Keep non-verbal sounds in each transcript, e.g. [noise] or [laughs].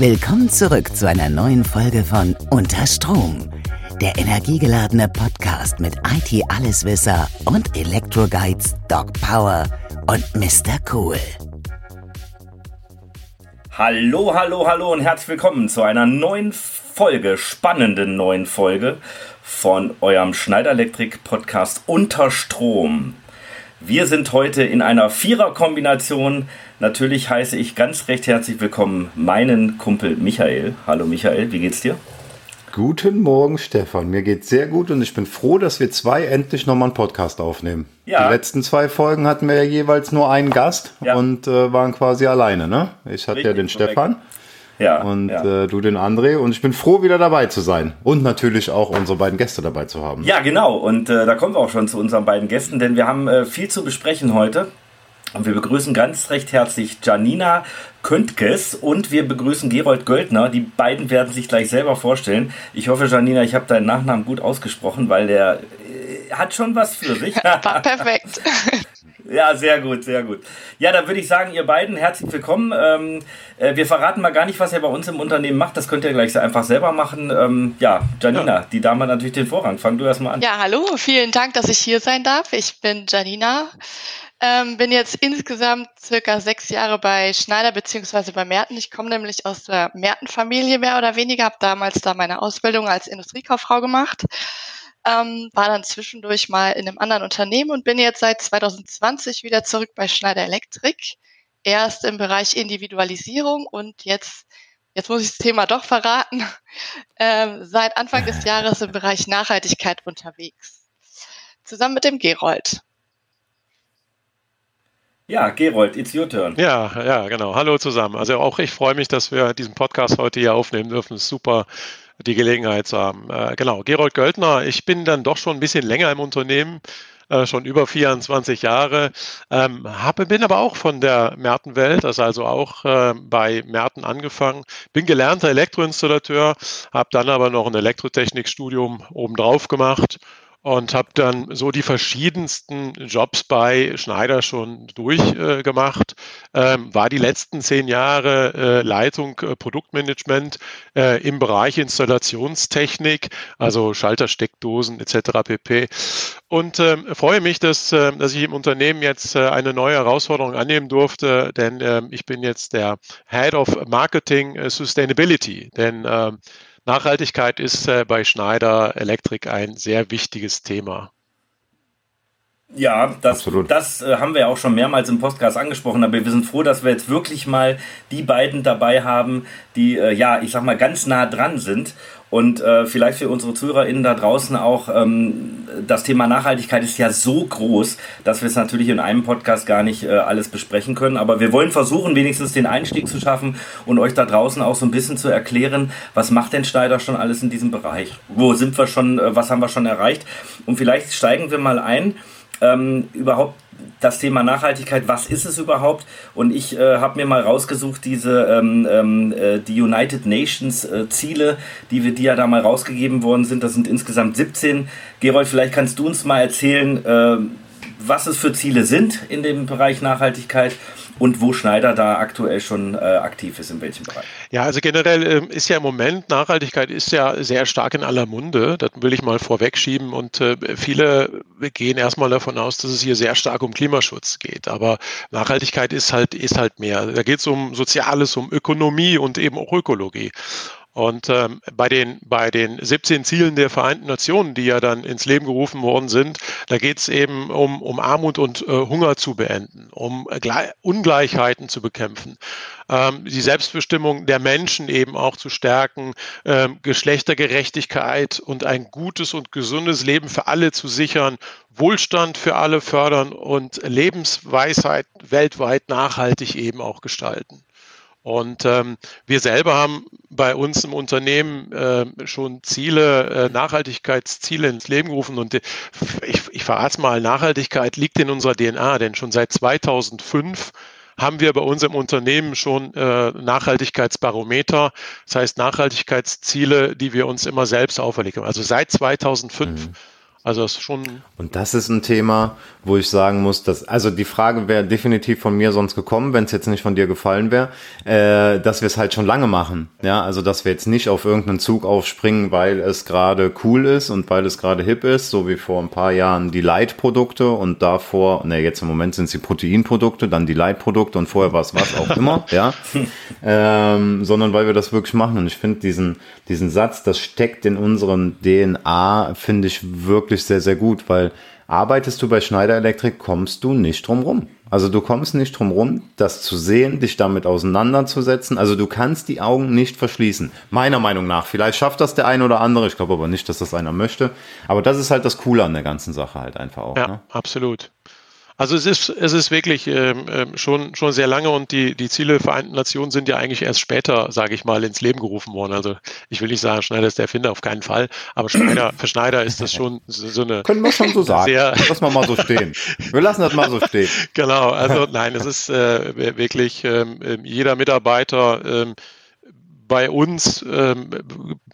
Willkommen zurück zu einer neuen Folge von Unter Strom, der energiegeladene Podcast mit IT-Alleswisser und Elektroguides Doc Power und Mr. Cool. Hallo, hallo, hallo und herzlich willkommen zu einer neuen Folge, spannenden neuen Folge von eurem Schneider Elektrik Podcast Unter Strom. Wir sind heute in einer Vierer-Kombination. Natürlich heiße ich ganz recht herzlich willkommen meinen Kumpel Michael. Hallo Michael, wie geht's dir? Guten Morgen, Stefan. Mir geht's sehr gut und ich bin froh, dass wir zwei endlich nochmal einen Podcast aufnehmen. Ja. Die letzten zwei Folgen hatten wir ja jeweils nur einen Gast ja. und äh, waren quasi alleine. Ne? Ich hatte Richtig, ja den korrekt. Stefan. Ja, und ja. Äh, du den André. Und ich bin froh, wieder dabei zu sein. Und natürlich auch unsere beiden Gäste dabei zu haben. Ja, genau. Und äh, da kommen wir auch schon zu unseren beiden Gästen, denn wir haben äh, viel zu besprechen heute. Und wir begrüßen ganz recht herzlich Janina Köntges und wir begrüßen Gerold Göldner. Die beiden werden sich gleich selber vorstellen. Ich hoffe, Janina, ich habe deinen Nachnamen gut ausgesprochen, weil der äh, hat schon was für sich. [laughs] Perfekt. [laughs] Ja, sehr gut, sehr gut. Ja, dann würde ich sagen, ihr beiden herzlich willkommen. Ähm, äh, wir verraten mal gar nicht, was ihr bei uns im Unternehmen macht. Das könnt ihr gleich einfach selber machen. Ähm, ja, Janina, ja. die Dame hat natürlich den Vorrang. Fang du erstmal an. Ja, hallo, vielen Dank, dass ich hier sein darf. Ich bin Janina. Ähm, bin jetzt insgesamt circa sechs Jahre bei Schneider beziehungsweise bei Merten. Ich komme nämlich aus der Merten-Familie mehr oder weniger, habe damals da meine Ausbildung als Industriekauffrau gemacht ähm, war dann zwischendurch mal in einem anderen Unternehmen und bin jetzt seit 2020 wieder zurück bei Schneider Electric. Erst im Bereich Individualisierung und jetzt, jetzt muss ich das Thema doch verraten, [laughs] ähm, seit Anfang des Jahres im Bereich Nachhaltigkeit unterwegs. Zusammen mit dem Gerold. Ja, Gerold, it's your turn. Ja, ja, genau. Hallo zusammen. Also auch ich freue mich, dass wir diesen Podcast heute hier aufnehmen dürfen. Ist super, die Gelegenheit zu haben. Äh, genau, Gerold Göldner, ich bin dann doch schon ein bisschen länger im Unternehmen, äh, schon über 24 Jahre, ähm, habe, bin aber auch von der Mertenwelt, das also auch äh, bei Merten angefangen, bin gelernter Elektroinstallateur, habe dann aber noch ein Elektrotechnikstudium obendrauf gemacht und habe dann so die verschiedensten Jobs bei Schneider schon durchgemacht. Äh, ähm, war die letzten zehn Jahre äh, Leitung äh, Produktmanagement äh, im Bereich Installationstechnik, also Schalter, Steckdosen etc. pp. Und ähm, freue mich, dass, äh, dass ich im Unternehmen jetzt äh, eine neue Herausforderung annehmen durfte, denn ähm, ich bin jetzt der Head of Marketing Sustainability. Denn ähm, Nachhaltigkeit ist äh, bei Schneider Electric ein sehr wichtiges Thema. Ja, das, das äh, haben wir auch schon mehrmals im Podcast angesprochen, aber wir sind froh, dass wir jetzt wirklich mal die beiden dabei haben, die, äh, ja, ich sag mal, ganz nah dran sind und äh, vielleicht für unsere ZuhörerInnen da draußen auch, ähm, das Thema Nachhaltigkeit ist ja so groß, dass wir es natürlich in einem Podcast gar nicht äh, alles besprechen können. Aber wir wollen versuchen, wenigstens den Einstieg zu schaffen und euch da draußen auch so ein bisschen zu erklären, was macht denn Schneider schon alles in diesem Bereich? Wo sind wir schon, äh, was haben wir schon erreicht? Und vielleicht steigen wir mal ein ähm, überhaupt das Thema Nachhaltigkeit, was ist es überhaupt? Und ich äh, habe mir mal rausgesucht, diese ähm, ähm, äh, die United Nations äh, Ziele, die wir die ja da mal rausgegeben worden sind. Das sind insgesamt 17. Gerold, vielleicht kannst du uns mal erzählen, äh, was es für Ziele sind in dem Bereich Nachhaltigkeit und wo Schneider da aktuell schon äh, aktiv ist, in welchem Bereich. Ja, also generell äh, ist ja im Moment Nachhaltigkeit ist ja sehr stark in aller Munde. Das will ich mal vorwegschieben und äh, viele gehen erstmal davon aus, dass es hier sehr stark um Klimaschutz geht. Aber Nachhaltigkeit ist halt, ist halt mehr. Da geht es um Soziales, um Ökonomie und eben auch Ökologie. Und ähm, bei, den, bei den 17 Zielen der Vereinten Nationen, die ja dann ins Leben gerufen worden sind, da geht es eben um, um Armut und äh, Hunger zu beenden, um Gle Ungleichheiten zu bekämpfen, ähm, die Selbstbestimmung der Menschen eben auch zu stärken, ähm, Geschlechtergerechtigkeit und ein gutes und gesundes Leben für alle zu sichern, Wohlstand für alle fördern und Lebensweisheit weltweit nachhaltig eben auch gestalten. Und ähm, wir selber haben bei uns im Unternehmen äh, schon Ziele, äh, Nachhaltigkeitsziele ins Leben gerufen. Und äh, ich, ich verrate mal, Nachhaltigkeit liegt in unserer DNA, denn schon seit 2005 haben wir bei uns im Unternehmen schon äh, Nachhaltigkeitsbarometer, das heißt Nachhaltigkeitsziele, die wir uns immer selbst auferlegen. Also seit 2005. Mhm Also das ist schon. Und das ist ein Thema, wo ich sagen muss, dass, also die Frage wäre definitiv von mir sonst gekommen, wenn es jetzt nicht von dir gefallen wäre, äh, dass wir es halt schon lange machen. Ja, also dass wir jetzt nicht auf irgendeinen Zug aufspringen, weil es gerade cool ist und weil es gerade hip ist, so wie vor ein paar Jahren die Light-Produkte und davor, ne, jetzt im Moment sind es die Proteinprodukte, dann die Light-Produkte und vorher war es was auch immer, [laughs] ja. Ähm, sondern weil wir das wirklich machen. Und ich finde diesen, diesen Satz, das steckt in unseren DNA, finde ich wirklich sehr, sehr gut, weil arbeitest du bei Schneider Electric, kommst du nicht drum rum. Also du kommst nicht drum rum, das zu sehen, dich damit auseinanderzusetzen. Also du kannst die Augen nicht verschließen. Meiner Meinung nach. Vielleicht schafft das der eine oder andere. Ich glaube aber nicht, dass das einer möchte. Aber das ist halt das Coole an der ganzen Sache halt einfach auch. Ja, ne? absolut. Also es ist, es ist wirklich ähm, ähm, schon, schon sehr lange und die, die Ziele der Vereinten Nationen sind ja eigentlich erst später, sage ich mal, ins Leben gerufen worden. Also ich will nicht sagen, Schneider ist der Erfinder, auf keinen Fall, aber Schneider, für Schneider ist das schon so, eine... Können wir schon so sagen, sehr, lassen wir mal so stehen. Wir lassen das mal so stehen. [laughs] genau, also nein, es ist äh, wirklich ähm, jeder Mitarbeiter... Ähm, bei uns ähm,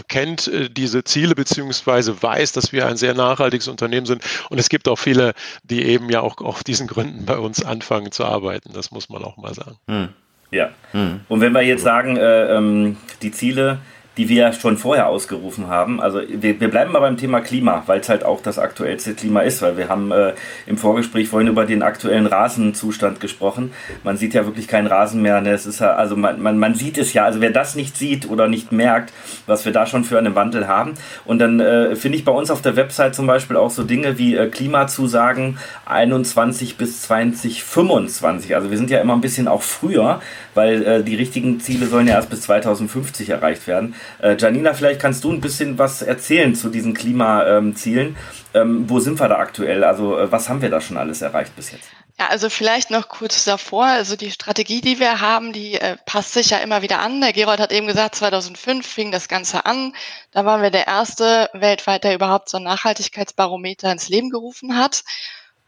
kennt äh, diese Ziele beziehungsweise weiß, dass wir ein sehr nachhaltiges Unternehmen sind. Und es gibt auch viele, die eben ja auch auf diesen Gründen bei uns anfangen zu arbeiten. Das muss man auch mal sagen. Hm. Ja. Hm. Und wenn wir jetzt sagen, äh, ähm, die Ziele, die wir schon vorher ausgerufen haben. Also wir, wir bleiben mal beim Thema Klima, weil es halt auch das aktuellste Klima ist, weil wir haben äh, im Vorgespräch vorhin über den aktuellen Rasenzustand gesprochen. Man sieht ja wirklich keinen Rasen mehr. Ne? Es ist ja, also man, man, man sieht es ja, also wer das nicht sieht oder nicht merkt, was wir da schon für einen Wandel haben. Und dann äh, finde ich bei uns auf der Website zum Beispiel auch so Dinge wie äh, Klimazusagen 21 bis 2025. Also wir sind ja immer ein bisschen auch früher, weil äh, die richtigen Ziele sollen ja erst bis 2050 erreicht werden. Äh, Janina, vielleicht kannst du ein bisschen was erzählen zu diesen Klimazielen. Ähm, wo sind wir da aktuell? Also äh, was haben wir da schon alles erreicht bis jetzt? Ja, also vielleicht noch kurz davor. Also die Strategie, die wir haben, die äh, passt sich ja immer wieder an. Der Gerold hat eben gesagt, 2005 fing das Ganze an. Da waren wir der erste weltweit, der überhaupt so ein Nachhaltigkeitsbarometer ins Leben gerufen hat.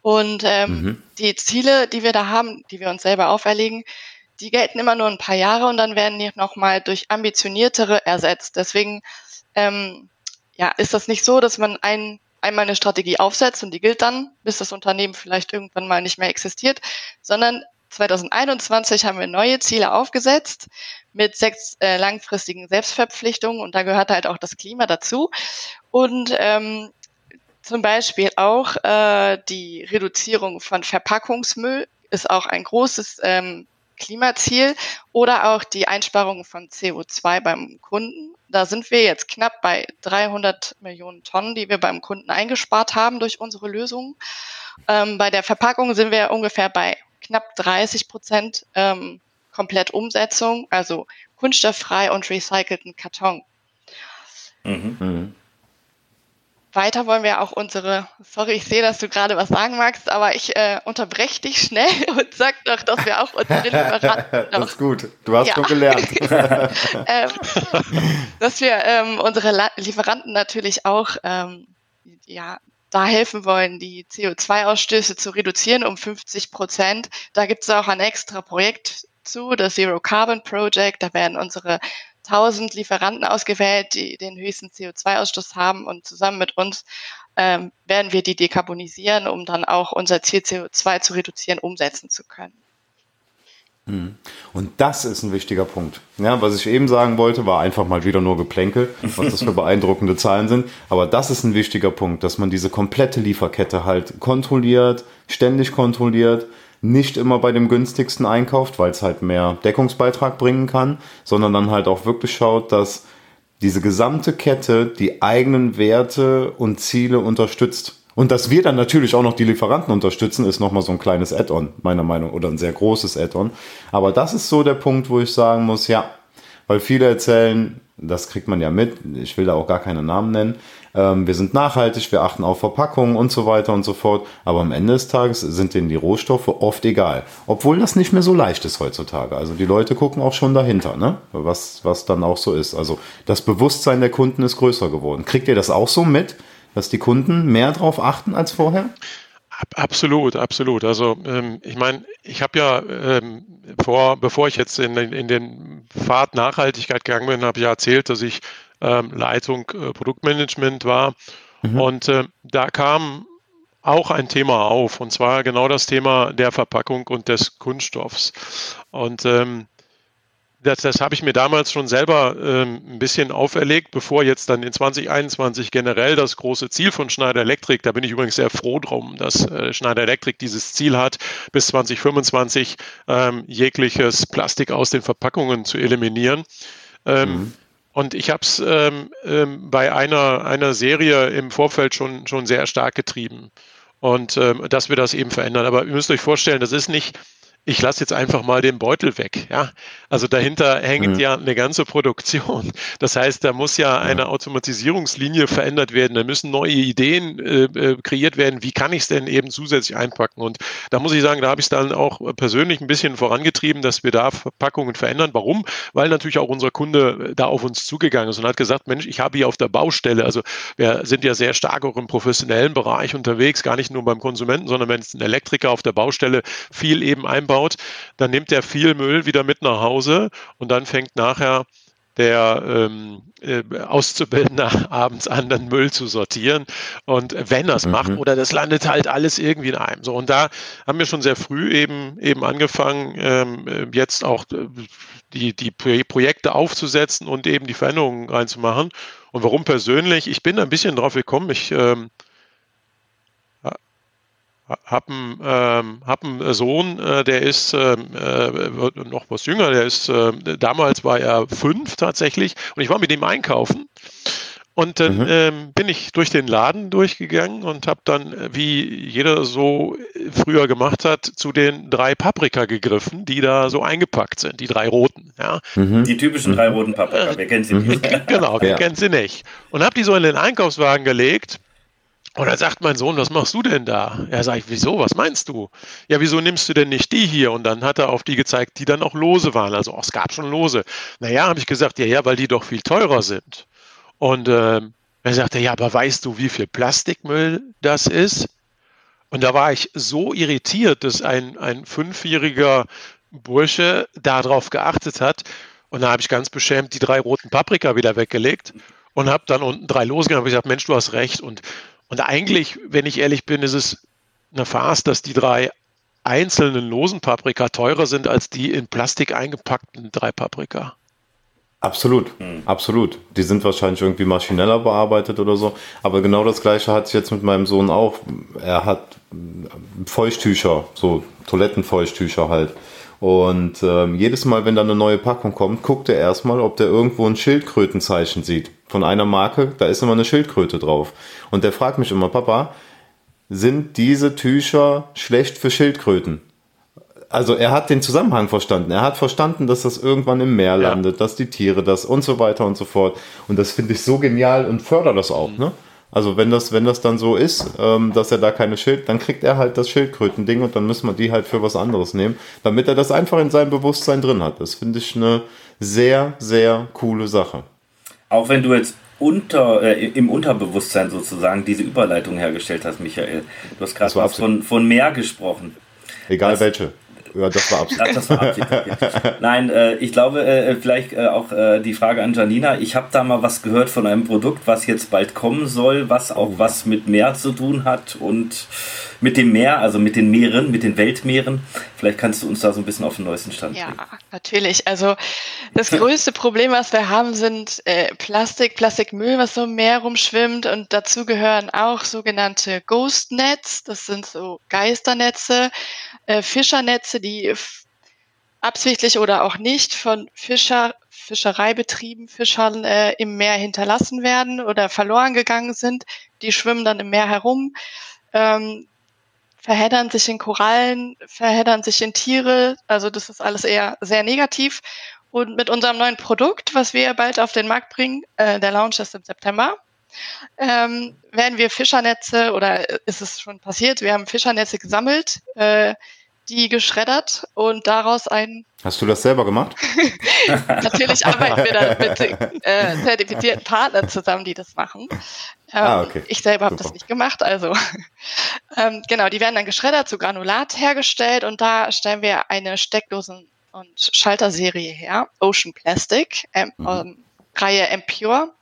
Und ähm, mhm. die Ziele, die wir da haben, die wir uns selber auferlegen, die gelten immer nur ein paar Jahre und dann werden die nochmal durch ambitioniertere ersetzt. Deswegen ähm, ja, ist das nicht so, dass man ein, einmal eine Strategie aufsetzt und die gilt dann, bis das Unternehmen vielleicht irgendwann mal nicht mehr existiert, sondern 2021 haben wir neue Ziele aufgesetzt mit sechs äh, langfristigen Selbstverpflichtungen und da gehört halt auch das Klima dazu. Und ähm, zum Beispiel auch äh, die Reduzierung von Verpackungsmüll ist auch ein großes ähm, Klimaziel oder auch die Einsparung von CO2 beim Kunden. Da sind wir jetzt knapp bei 300 Millionen Tonnen, die wir beim Kunden eingespart haben durch unsere Lösung. Ähm, bei der Verpackung sind wir ungefähr bei knapp 30 Prozent ähm, komplett Umsetzung, also kunststofffrei und recycelten Karton. Mhm. Weiter wollen wir auch unsere, sorry, ich sehe, dass du gerade was sagen magst, aber ich äh, unterbreche dich schnell [laughs] und sag doch, dass wir auch unsere Lieferanten Das [laughs] ist gut, du hast ja. schon gelernt. [laughs] ähm, dass wir ähm, unsere La Lieferanten natürlich auch ähm, ja, da helfen wollen, die CO2-Ausstöße zu reduzieren um 50 Prozent. Da gibt es auch ein extra Projekt zu, das Zero Carbon Project. Da werden unsere 1000 Lieferanten ausgewählt, die den höchsten CO2-Ausstoß haben und zusammen mit uns ähm, werden wir die dekarbonisieren, um dann auch unser Ziel CO2 zu reduzieren, umsetzen zu können. Hm. Und das ist ein wichtiger Punkt. Ja, was ich eben sagen wollte, war einfach mal wieder nur Geplänkel, was das für [laughs] beeindruckende Zahlen sind. Aber das ist ein wichtiger Punkt, dass man diese komplette Lieferkette halt kontrolliert, ständig kontrolliert, nicht immer bei dem günstigsten einkauft, weil es halt mehr Deckungsbeitrag bringen kann, sondern dann halt auch wirklich schaut, dass diese gesamte Kette die eigenen Werte und Ziele unterstützt. Und dass wir dann natürlich auch noch die Lieferanten unterstützen, ist nochmal so ein kleines Add-on, meiner Meinung, oder ein sehr großes Add-on. Aber das ist so der Punkt, wo ich sagen muss, ja, weil viele erzählen, das kriegt man ja mit, ich will da auch gar keine Namen nennen, ähm, wir sind nachhaltig, wir achten auf Verpackungen und so weiter und so fort. Aber am Ende des Tages sind denen die Rohstoffe oft egal. Obwohl das nicht mehr so leicht ist heutzutage. Also die Leute gucken auch schon dahinter, ne? was, was dann auch so ist. Also das Bewusstsein der Kunden ist größer geworden. Kriegt ihr das auch so mit, dass die Kunden mehr drauf achten als vorher? Absolut, absolut. Also ähm, ich meine, ich habe ja ähm, vor, bevor ich jetzt in, in den Pfad Nachhaltigkeit gegangen bin, habe ich ja erzählt, dass ich ähm, Leitung äh, Produktmanagement war. Mhm. Und äh, da kam auch ein Thema auf, und zwar genau das Thema der Verpackung und des Kunststoffs. Und ähm, das, das habe ich mir damals schon selber ähm, ein bisschen auferlegt, bevor jetzt dann in 2021 generell das große Ziel von Schneider Electric, da bin ich übrigens sehr froh drum, dass äh, Schneider Electric dieses Ziel hat, bis 2025 ähm, jegliches Plastik aus den Verpackungen zu eliminieren. Ähm, mhm. Und ich habe es ähm, ähm, bei einer, einer Serie im Vorfeld schon, schon sehr stark getrieben. Und ähm, dass wir das eben verändern. Aber ihr müsst euch vorstellen, das ist nicht, ich lasse jetzt einfach mal den Beutel weg. Ja? Also dahinter hängt mhm. ja eine ganze Produktion. Das heißt, da muss ja eine Automatisierungslinie verändert werden. Da müssen neue Ideen äh, äh kreiert werden. Wie kann ich es denn eben zusätzlich einpacken? Und da muss ich sagen, da habe ich es dann auch persönlich ein bisschen vorangetrieben, dass wir da Verpackungen verändern. Warum? Weil natürlich auch unser Kunde da auf uns zugegangen ist und hat gesagt, Mensch, ich habe hier auf der Baustelle, also wir sind ja sehr stark auch im professionellen Bereich unterwegs, gar nicht nur beim Konsumenten, sondern wenn es ein Elektriker auf der Baustelle viel eben einbaut, dann nimmt er viel Müll wieder mit nach Hause und dann fängt nachher der ähm, äh, Auszubildende [laughs] abends an, den Müll zu sortieren. Und wenn er es mhm. macht, oder das landet halt alles irgendwie in einem. So, und da haben wir schon sehr früh eben, eben angefangen, ähm, jetzt auch äh, die, die Projekte aufzusetzen und eben die Veränderungen reinzumachen. Und warum persönlich? Ich bin ein bisschen drauf gekommen. Ich ähm, habe einen, ähm, hab einen Sohn, äh, der ist ähm, äh, noch was jünger, der ist, äh, damals war er fünf tatsächlich und ich war mit ihm einkaufen und dann mhm. ähm, bin ich durch den Laden durchgegangen und habe dann, äh, wie jeder so früher gemacht hat, zu den drei Paprika gegriffen, die da so eingepackt sind, die drei roten. Ja. Mhm. Die typischen drei roten Paprika, wer kennt sie nicht? [laughs] genau, wer ja. kennt sie nicht. Und habe die so in den Einkaufswagen gelegt und dann sagt mein Sohn, was machst du denn da? Er sagt, wieso, was meinst du? Ja, wieso nimmst du denn nicht die hier? Und dann hat er auf die gezeigt, die dann auch lose waren. Also oh, es gab schon lose. Naja, habe ich gesagt, ja, ja, weil die doch viel teurer sind. Und äh, er sagte, ja, aber weißt du, wie viel Plastikmüll das ist? Und da war ich so irritiert, dass ein, ein fünfjähriger Bursche darauf geachtet hat. Und da habe ich ganz beschämt die drei roten Paprika wieder weggelegt und habe dann unten drei losgegangen und gesagt, Mensch, du hast recht. Und und eigentlich, wenn ich ehrlich bin, ist es eine Farce, dass die drei einzelnen losen Paprika teurer sind als die in Plastik eingepackten drei Paprika. Absolut, hm. absolut. Die sind wahrscheinlich irgendwie maschineller bearbeitet oder so. Aber genau das gleiche hatte ich jetzt mit meinem Sohn auch. Er hat Feuchttücher, so Toilettenfeuchttücher halt. Und ähm, jedes Mal, wenn da eine neue Packung kommt, guckt er erstmal, ob der irgendwo ein Schildkrötenzeichen sieht. Von einer Marke, da ist immer eine Schildkröte drauf. Und der fragt mich immer, Papa, sind diese Tücher schlecht für Schildkröten? Also er hat den Zusammenhang verstanden. Er hat verstanden, dass das irgendwann im Meer landet, ja. dass die Tiere das und so weiter und so fort. Und das finde ich so genial und fördert das auch. Mhm. Ne? Also wenn das, wenn das dann so ist, ähm, dass er da keine Schild, dann kriegt er halt das Schildkröten-Ding und dann müssen wir die halt für was anderes nehmen, damit er das einfach in seinem Bewusstsein drin hat. Das finde ich eine sehr, sehr coole Sache. Auch wenn du jetzt unter, äh, im Unterbewusstsein sozusagen diese Überleitung hergestellt hast, Michael. Du hast gerade von, von mehr gesprochen. Egal das, welche. Ja, das war Absicht. das war Absicht. Okay. Nein, äh, ich glaube, äh, vielleicht äh, auch äh, die Frage an Janina. Ich habe da mal was gehört von einem Produkt, was jetzt bald kommen soll, was auch was mit Meer zu tun hat und mit dem Meer, also mit den Meeren, mit den Weltmeeren. Vielleicht kannst du uns da so ein bisschen auf den neuesten Stand bringen. Ja, natürlich. Also das [laughs] größte Problem, was wir haben, sind äh, Plastik, Plastikmüll, was so im Meer rumschwimmt und dazu gehören auch sogenannte Ghost Nets. Das sind so Geisternetze, äh, Fischernetze, die absichtlich oder auch nicht von Fischer, Fischereibetrieben, Fischern äh, im Meer hinterlassen werden oder verloren gegangen sind. Die schwimmen dann im Meer herum. Ähm, verheddern sich in Korallen, verheddern sich in Tiere. Also das ist alles eher sehr negativ. Und mit unserem neuen Produkt, was wir bald auf den Markt bringen, äh, der Launch ist im September, ähm, werden wir Fischernetze oder ist es schon passiert? Wir haben Fischernetze gesammelt, äh, die geschreddert und daraus ein. Hast du das selber gemacht? [laughs] Natürlich arbeiten wir da mit äh, zertifizierten Partnern zusammen, die das machen. Ähm, ah, okay. Ich selber habe das nicht gemacht, also [laughs] ähm, genau, die werden dann geschreddert zu Granulat hergestellt und da stellen wir eine Steckdosen- und Schalterserie her, Ocean Plastic, ähm, mhm. Reihe Empure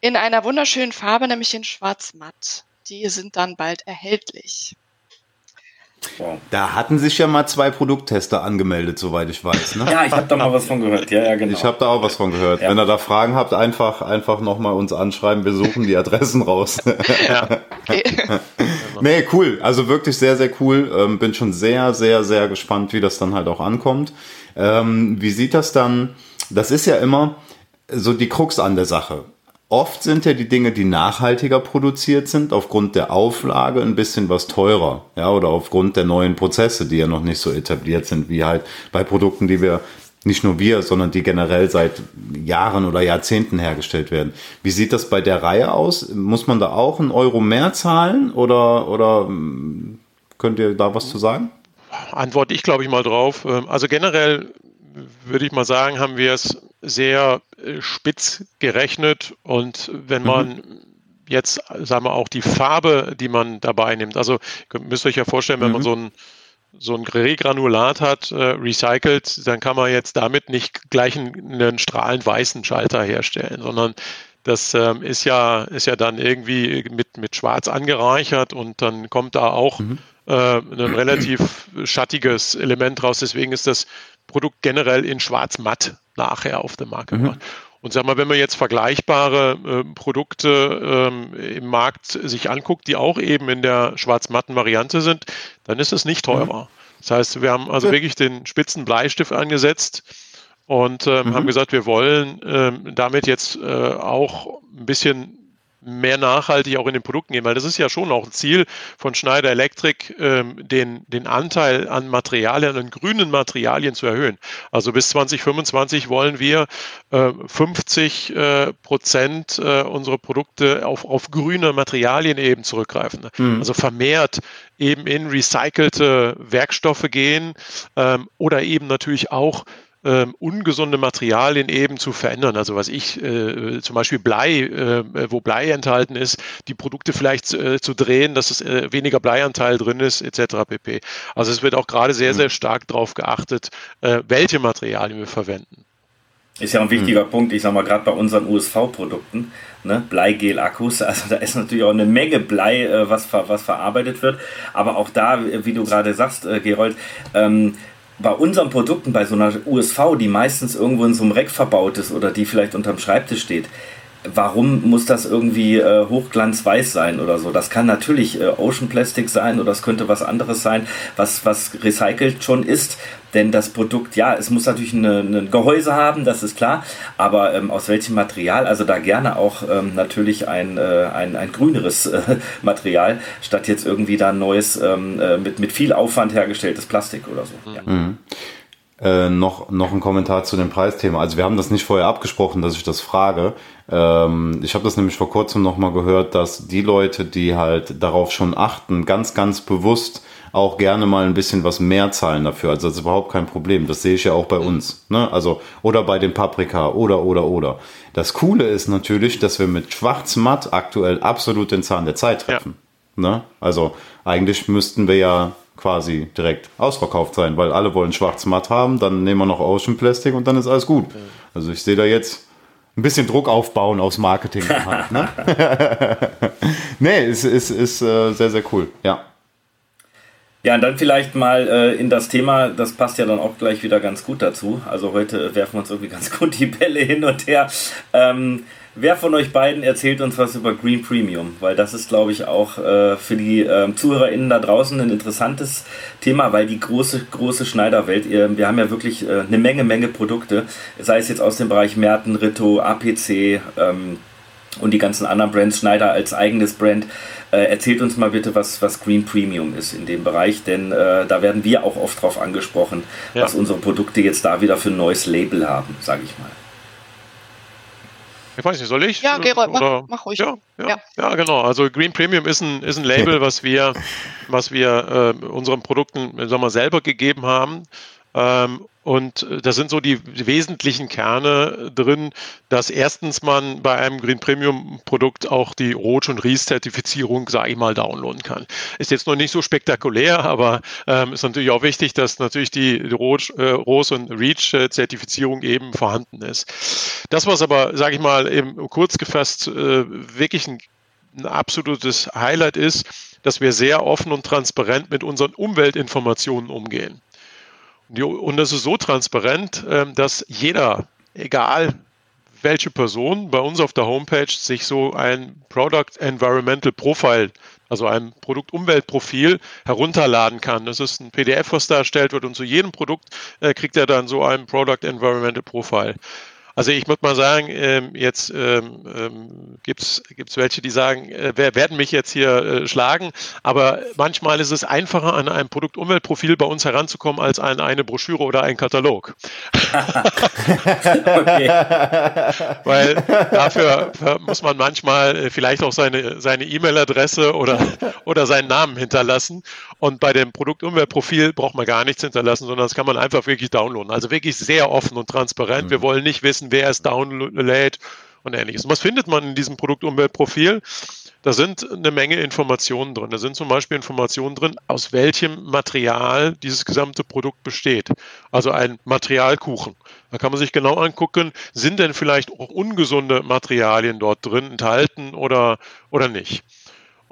in einer wunderschönen Farbe, nämlich in Schwarz-Matt. Die sind dann bald erhältlich. Wow. Da hatten sich ja mal zwei Produkttester angemeldet, soweit ich weiß. Ne? Ja, ich habe da mal was von gehört. Ja, ja, genau. Ich habe da auch was von gehört. Ja. Wenn ihr da Fragen habt, einfach, einfach nochmal uns anschreiben. Wir suchen die Adressen raus. [laughs] ja. [laughs] nee, cool. Also wirklich sehr, sehr cool. Ähm, bin schon sehr, sehr, sehr gespannt, wie das dann halt auch ankommt. Ähm, wie sieht das dann? Das ist ja immer so die Krux an der Sache. Oft sind ja die Dinge, die nachhaltiger produziert sind, aufgrund der Auflage ein bisschen was teurer. Ja, oder aufgrund der neuen Prozesse, die ja noch nicht so etabliert sind, wie halt bei Produkten, die wir nicht nur wir, sondern die generell seit Jahren oder Jahrzehnten hergestellt werden. Wie sieht das bei der Reihe aus? Muss man da auch einen Euro mehr zahlen oder, oder hm, könnt ihr da was zu sagen? Antworte ich, glaube ich, mal drauf. Ähm, also generell würde ich mal sagen, haben wir es sehr äh, spitz gerechnet und wenn mhm. man mhm. jetzt, sagen wir auch die Farbe, die man dabei nimmt, also ihr müsst euch ja vorstellen, wenn mhm. man so ein so ein Regranulat hat, äh, recycelt, dann kann man jetzt damit nicht gleich einen, einen strahlend weißen Schalter herstellen, sondern das ähm, ist ja ist ja dann irgendwie mit mit Schwarz angereichert und dann kommt da auch mhm. äh, ein relativ schattiges Element raus. Deswegen ist das Produkt generell in Schwarz-Matt nachher auf den Markt gebracht. Mhm. Und sag mal, wenn man jetzt vergleichbare äh, Produkte ähm, im Markt sich anguckt, die auch eben in der schwarz-matten Variante sind, dann ist es nicht teurer. Mhm. Das heißt, wir haben also wirklich den spitzen Bleistift angesetzt und ähm, mhm. haben gesagt, wir wollen ähm, damit jetzt äh, auch ein bisschen mehr nachhaltig auch in den Produkten gehen, weil das ist ja schon auch ein Ziel von Schneider Electric, ähm, den, den Anteil an Materialien, an grünen Materialien zu erhöhen. Also bis 2025 wollen wir äh, 50 äh, Prozent äh, unserer Produkte auf, auf grüne Materialien eben zurückgreifen. Mhm. Also vermehrt eben in recycelte Werkstoffe gehen ähm, oder eben natürlich auch ähm, ungesunde Materialien eben zu verändern. Also was ich äh, zum Beispiel Blei, äh, wo Blei enthalten ist, die Produkte vielleicht äh, zu drehen, dass es äh, weniger Bleianteil drin ist, etc. pp. Also es wird auch gerade sehr, mhm. sehr stark darauf geachtet, äh, welche Materialien wir verwenden. Ist ja ein wichtiger mhm. Punkt, ich sag mal, gerade bei unseren USV-Produkten, ne, Bleigel-Akkus, [laughs] also da ist natürlich auch eine Menge Blei, äh, was, ver was verarbeitet wird. Aber auch da, wie du gerade sagst, Gerold, ähm, bei unseren Produkten, bei so einer USV, die meistens irgendwo in so einem Reck verbaut ist oder die vielleicht unterm Schreibtisch steht, warum muss das irgendwie äh, hochglanzweiß sein oder so? Das kann natürlich äh, Ocean Plastic sein oder es könnte was anderes sein, was, was recycelt schon ist. Denn das Produkt, ja, es muss natürlich ein Gehäuse haben, das ist klar. Aber ähm, aus welchem Material? Also da gerne auch ähm, natürlich ein, äh, ein, ein grüneres äh, [laughs] Material, statt jetzt irgendwie da ein neues, ähm, äh, mit, mit viel Aufwand hergestelltes Plastik oder so. Ja. Mhm. Äh, noch, noch ein Kommentar zu dem Preisthema. Also wir haben das nicht vorher abgesprochen, dass ich das frage. Ähm, ich habe das nämlich vor kurzem nochmal gehört, dass die Leute, die halt darauf schon achten, ganz, ganz bewusst auch gerne mal ein bisschen was mehr zahlen dafür. Also das ist überhaupt kein Problem. Das sehe ich ja auch bei uns. Ne? Also, oder bei den Paprika oder, oder, oder. Das Coole ist natürlich, dass wir mit Schwarz-Matt aktuell absolut den Zahn der Zeit treffen. Ja. Ne? Also eigentlich müssten wir ja quasi direkt ausverkauft sein, weil alle wollen schwarz-matt haben, dann nehmen wir noch Ocean Plastic und dann ist alles gut. Also ich sehe da jetzt ein bisschen Druck aufbauen aus Marketing. [laughs] halt, ne? [laughs] nee, ist, ist, ist äh, sehr, sehr cool, ja. Ja, und dann vielleicht mal äh, in das Thema, das passt ja dann auch gleich wieder ganz gut dazu. Also heute werfen wir uns irgendwie ganz [laughs] gut die Bälle hin und her. Ähm, Wer von euch beiden erzählt uns was über Green Premium? Weil das ist, glaube ich, auch äh, für die äh, ZuhörerInnen da draußen ein interessantes Thema, weil die große, große Schneiderwelt, ihr, wir haben ja wirklich äh, eine Menge, Menge Produkte, sei es jetzt aus dem Bereich Merten, Ritto, APC ähm, und die ganzen anderen Brands, Schneider als eigenes Brand. Äh, erzählt uns mal bitte, was, was Green Premium ist in dem Bereich, denn äh, da werden wir auch oft drauf angesprochen, ja. was unsere Produkte jetzt da wieder für ein neues Label haben, sage ich mal. Ich weiß nicht, soll ich? Ja, Gerold, mach, mach ruhig. Ja, ja, ja, ja. genau. Also Green Premium ist ein, ist ein Label, was wir, was wir äh, unseren Produkten sagen wir, selber gegeben haben. Ähm, und äh, da sind so die wesentlichen Kerne drin, dass erstens man bei einem Green Premium Produkt auch die Rot- und Ries-Zertifizierung, sage ich mal, downloaden kann. Ist jetzt noch nicht so spektakulär, aber ähm, ist natürlich auch wichtig, dass natürlich die Rot, äh, Rose und Reach-Zertifizierung eben vorhanden ist. Das, was aber, sage ich mal, eben kurz gefasst äh, wirklich ein, ein absolutes Highlight ist, dass wir sehr offen und transparent mit unseren Umweltinformationen umgehen. Und das ist so transparent, ähm, dass jeder, egal welche Person bei uns auf der Homepage sich so ein Product Environmental Profile, also ein Produktumweltprofil herunterladen kann. Das ist ein PDF, was da erstellt wird und zu jedem Produkt äh, kriegt er dann so ein Product Environmental Profile. Also ich würde mal sagen, ähm, jetzt ähm, ähm, gibt es welche, die sagen, äh, werden mich jetzt hier äh, schlagen, aber manchmal ist es einfacher, an ein Produktumweltprofil bei uns heranzukommen, als an eine Broschüre oder einen Katalog. [laughs] [laughs] Weil dafür muss man manchmal äh, vielleicht auch seine seine E-Mail-Adresse oder, oder seinen Namen hinterlassen. Und bei dem Produktumweltprofil braucht man gar nichts hinterlassen, sondern das kann man einfach wirklich downloaden. Also wirklich sehr offen und transparent. Mhm. Wir wollen nicht wissen, wer es downlädt und ähnliches. Und was findet man in diesem Produktumweltprofil? Da sind eine Menge Informationen drin. Da sind zum Beispiel Informationen drin, aus welchem Material dieses gesamte Produkt besteht. Also ein Materialkuchen. Da kann man sich genau angucken, sind denn vielleicht auch ungesunde Materialien dort drin enthalten oder, oder nicht.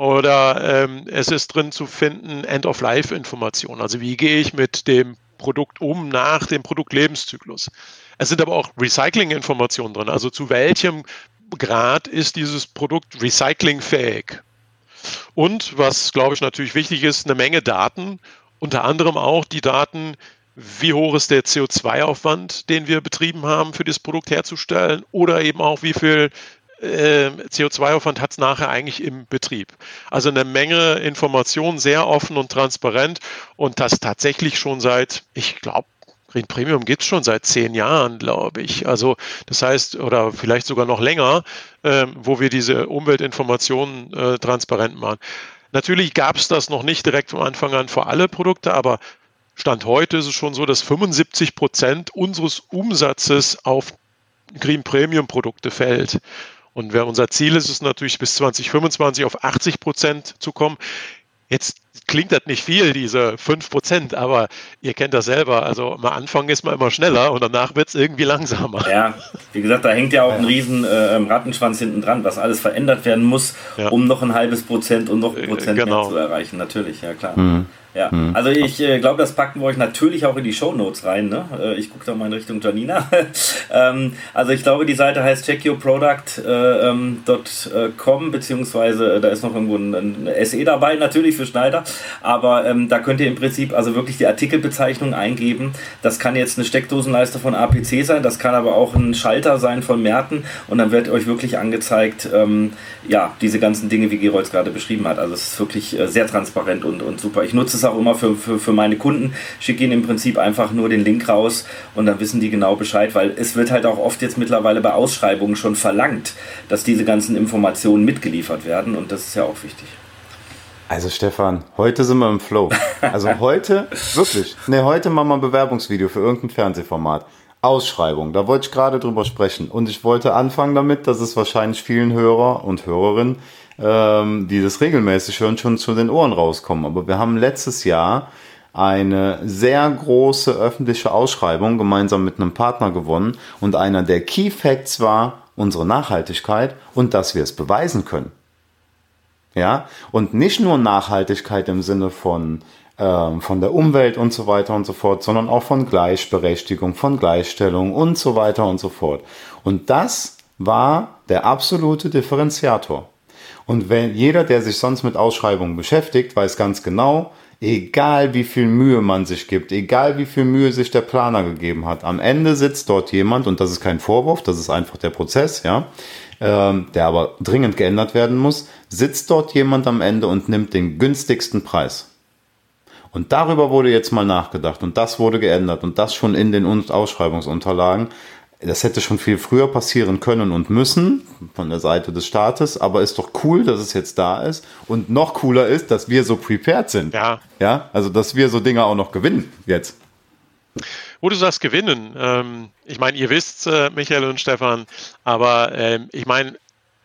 Oder ähm, es ist drin zu finden End-of-Life-Informationen. Also wie gehe ich mit dem Produkt um nach dem Produktlebenszyklus. Es sind aber auch Recycling-Informationen drin. Also zu welchem Grad ist dieses Produkt recyclingfähig? Und was, glaube ich, natürlich wichtig ist, eine Menge Daten, unter anderem auch die Daten, wie hoch ist der CO2-Aufwand, den wir betrieben haben, für das Produkt herzustellen, oder eben auch, wie viel äh, CO2-Aufwand hat es nachher eigentlich im Betrieb. Also eine Menge Informationen, sehr offen und transparent und das tatsächlich schon seit, ich glaube, Green Premium gibt es schon seit zehn Jahren, glaube ich. Also das heißt, oder vielleicht sogar noch länger, äh, wo wir diese Umweltinformationen äh, transparent machen. Natürlich gab es das noch nicht direkt von Anfang an für alle Produkte, aber Stand heute ist es schon so, dass 75 Prozent unseres Umsatzes auf Green Premium Produkte fällt. Und unser Ziel ist es natürlich bis 2025 auf 80 Prozent zu kommen. Jetzt klingt das nicht viel, diese 5 Prozent, aber ihr kennt das selber. Also am Anfang ist man immer schneller und danach wird es irgendwie langsamer. Ja, wie gesagt, da hängt ja auch ein riesen äh, Rattenschwanz hinten dran, was alles verändert werden muss, ja. um noch ein halbes Prozent und noch ein Prozent genau. mehr zu erreichen. Natürlich, ja klar. Mhm. Ja, hm. also ich äh, glaube, das packen wir euch natürlich auch in die Show Notes rein. Ne? Äh, ich gucke da mal in Richtung Janina. [laughs] ähm, also ich glaube, die Seite heißt checkyourproduct.com, äh, ähm, beziehungsweise äh, da ist noch irgendwo ein, ein, SE dabei, natürlich für Schneider. Aber ähm, da könnt ihr im Prinzip also wirklich die Artikelbezeichnung eingeben. Das kann jetzt eine Steckdosenleiste von APC sein, das kann aber auch ein Schalter sein von Merten und dann wird euch wirklich angezeigt, ähm, ja, diese ganzen Dinge, wie Gerold gerade beschrieben hat. Also es ist wirklich äh, sehr transparent und, und super. Ich nutze es auch immer für, für, für meine Kunden, schicke ihnen im Prinzip einfach nur den Link raus und dann wissen die genau Bescheid, weil es wird halt auch oft jetzt mittlerweile bei Ausschreibungen schon verlangt, dass diese ganzen Informationen mitgeliefert werden und das ist ja auch wichtig. Also Stefan, heute sind wir im Flow. Also [laughs] heute, wirklich, ne, heute machen wir ein Bewerbungsvideo für irgendein Fernsehformat. Ausschreibung, da wollte ich gerade drüber sprechen. Und ich wollte anfangen damit, dass es wahrscheinlich vielen Hörer und Hörerinnen ähm, die das regelmäßig hören, schon zu den Ohren rauskommen. Aber wir haben letztes Jahr eine sehr große öffentliche Ausschreibung gemeinsam mit einem Partner gewonnen und einer der Key Facts war unsere Nachhaltigkeit und dass wir es beweisen können. Ja, und nicht nur Nachhaltigkeit im Sinne von ähm, von der Umwelt und so weiter und so fort, sondern auch von Gleichberechtigung, von Gleichstellung und so weiter und so fort. Und das war der absolute Differenziator. Und wenn jeder, der sich sonst mit Ausschreibungen beschäftigt, weiß ganz genau, egal wie viel Mühe man sich gibt, egal wie viel Mühe sich der Planer gegeben hat, am Ende sitzt dort jemand, und das ist kein Vorwurf, das ist einfach der Prozess, ja, ähm, der aber dringend geändert werden muss, sitzt dort jemand am Ende und nimmt den günstigsten Preis. Und darüber wurde jetzt mal nachgedacht und das wurde geändert und das schon in den Ausschreibungsunterlagen. Das hätte schon viel früher passieren können und müssen von der Seite des Staates, aber ist doch cool, dass es jetzt da ist. Und noch cooler ist, dass wir so prepared sind. Ja. Ja, also dass wir so Dinge auch noch gewinnen jetzt. Wo du sagst gewinnen, ähm, ich meine, ihr wisst, äh, Michael und Stefan, aber ähm, ich meine,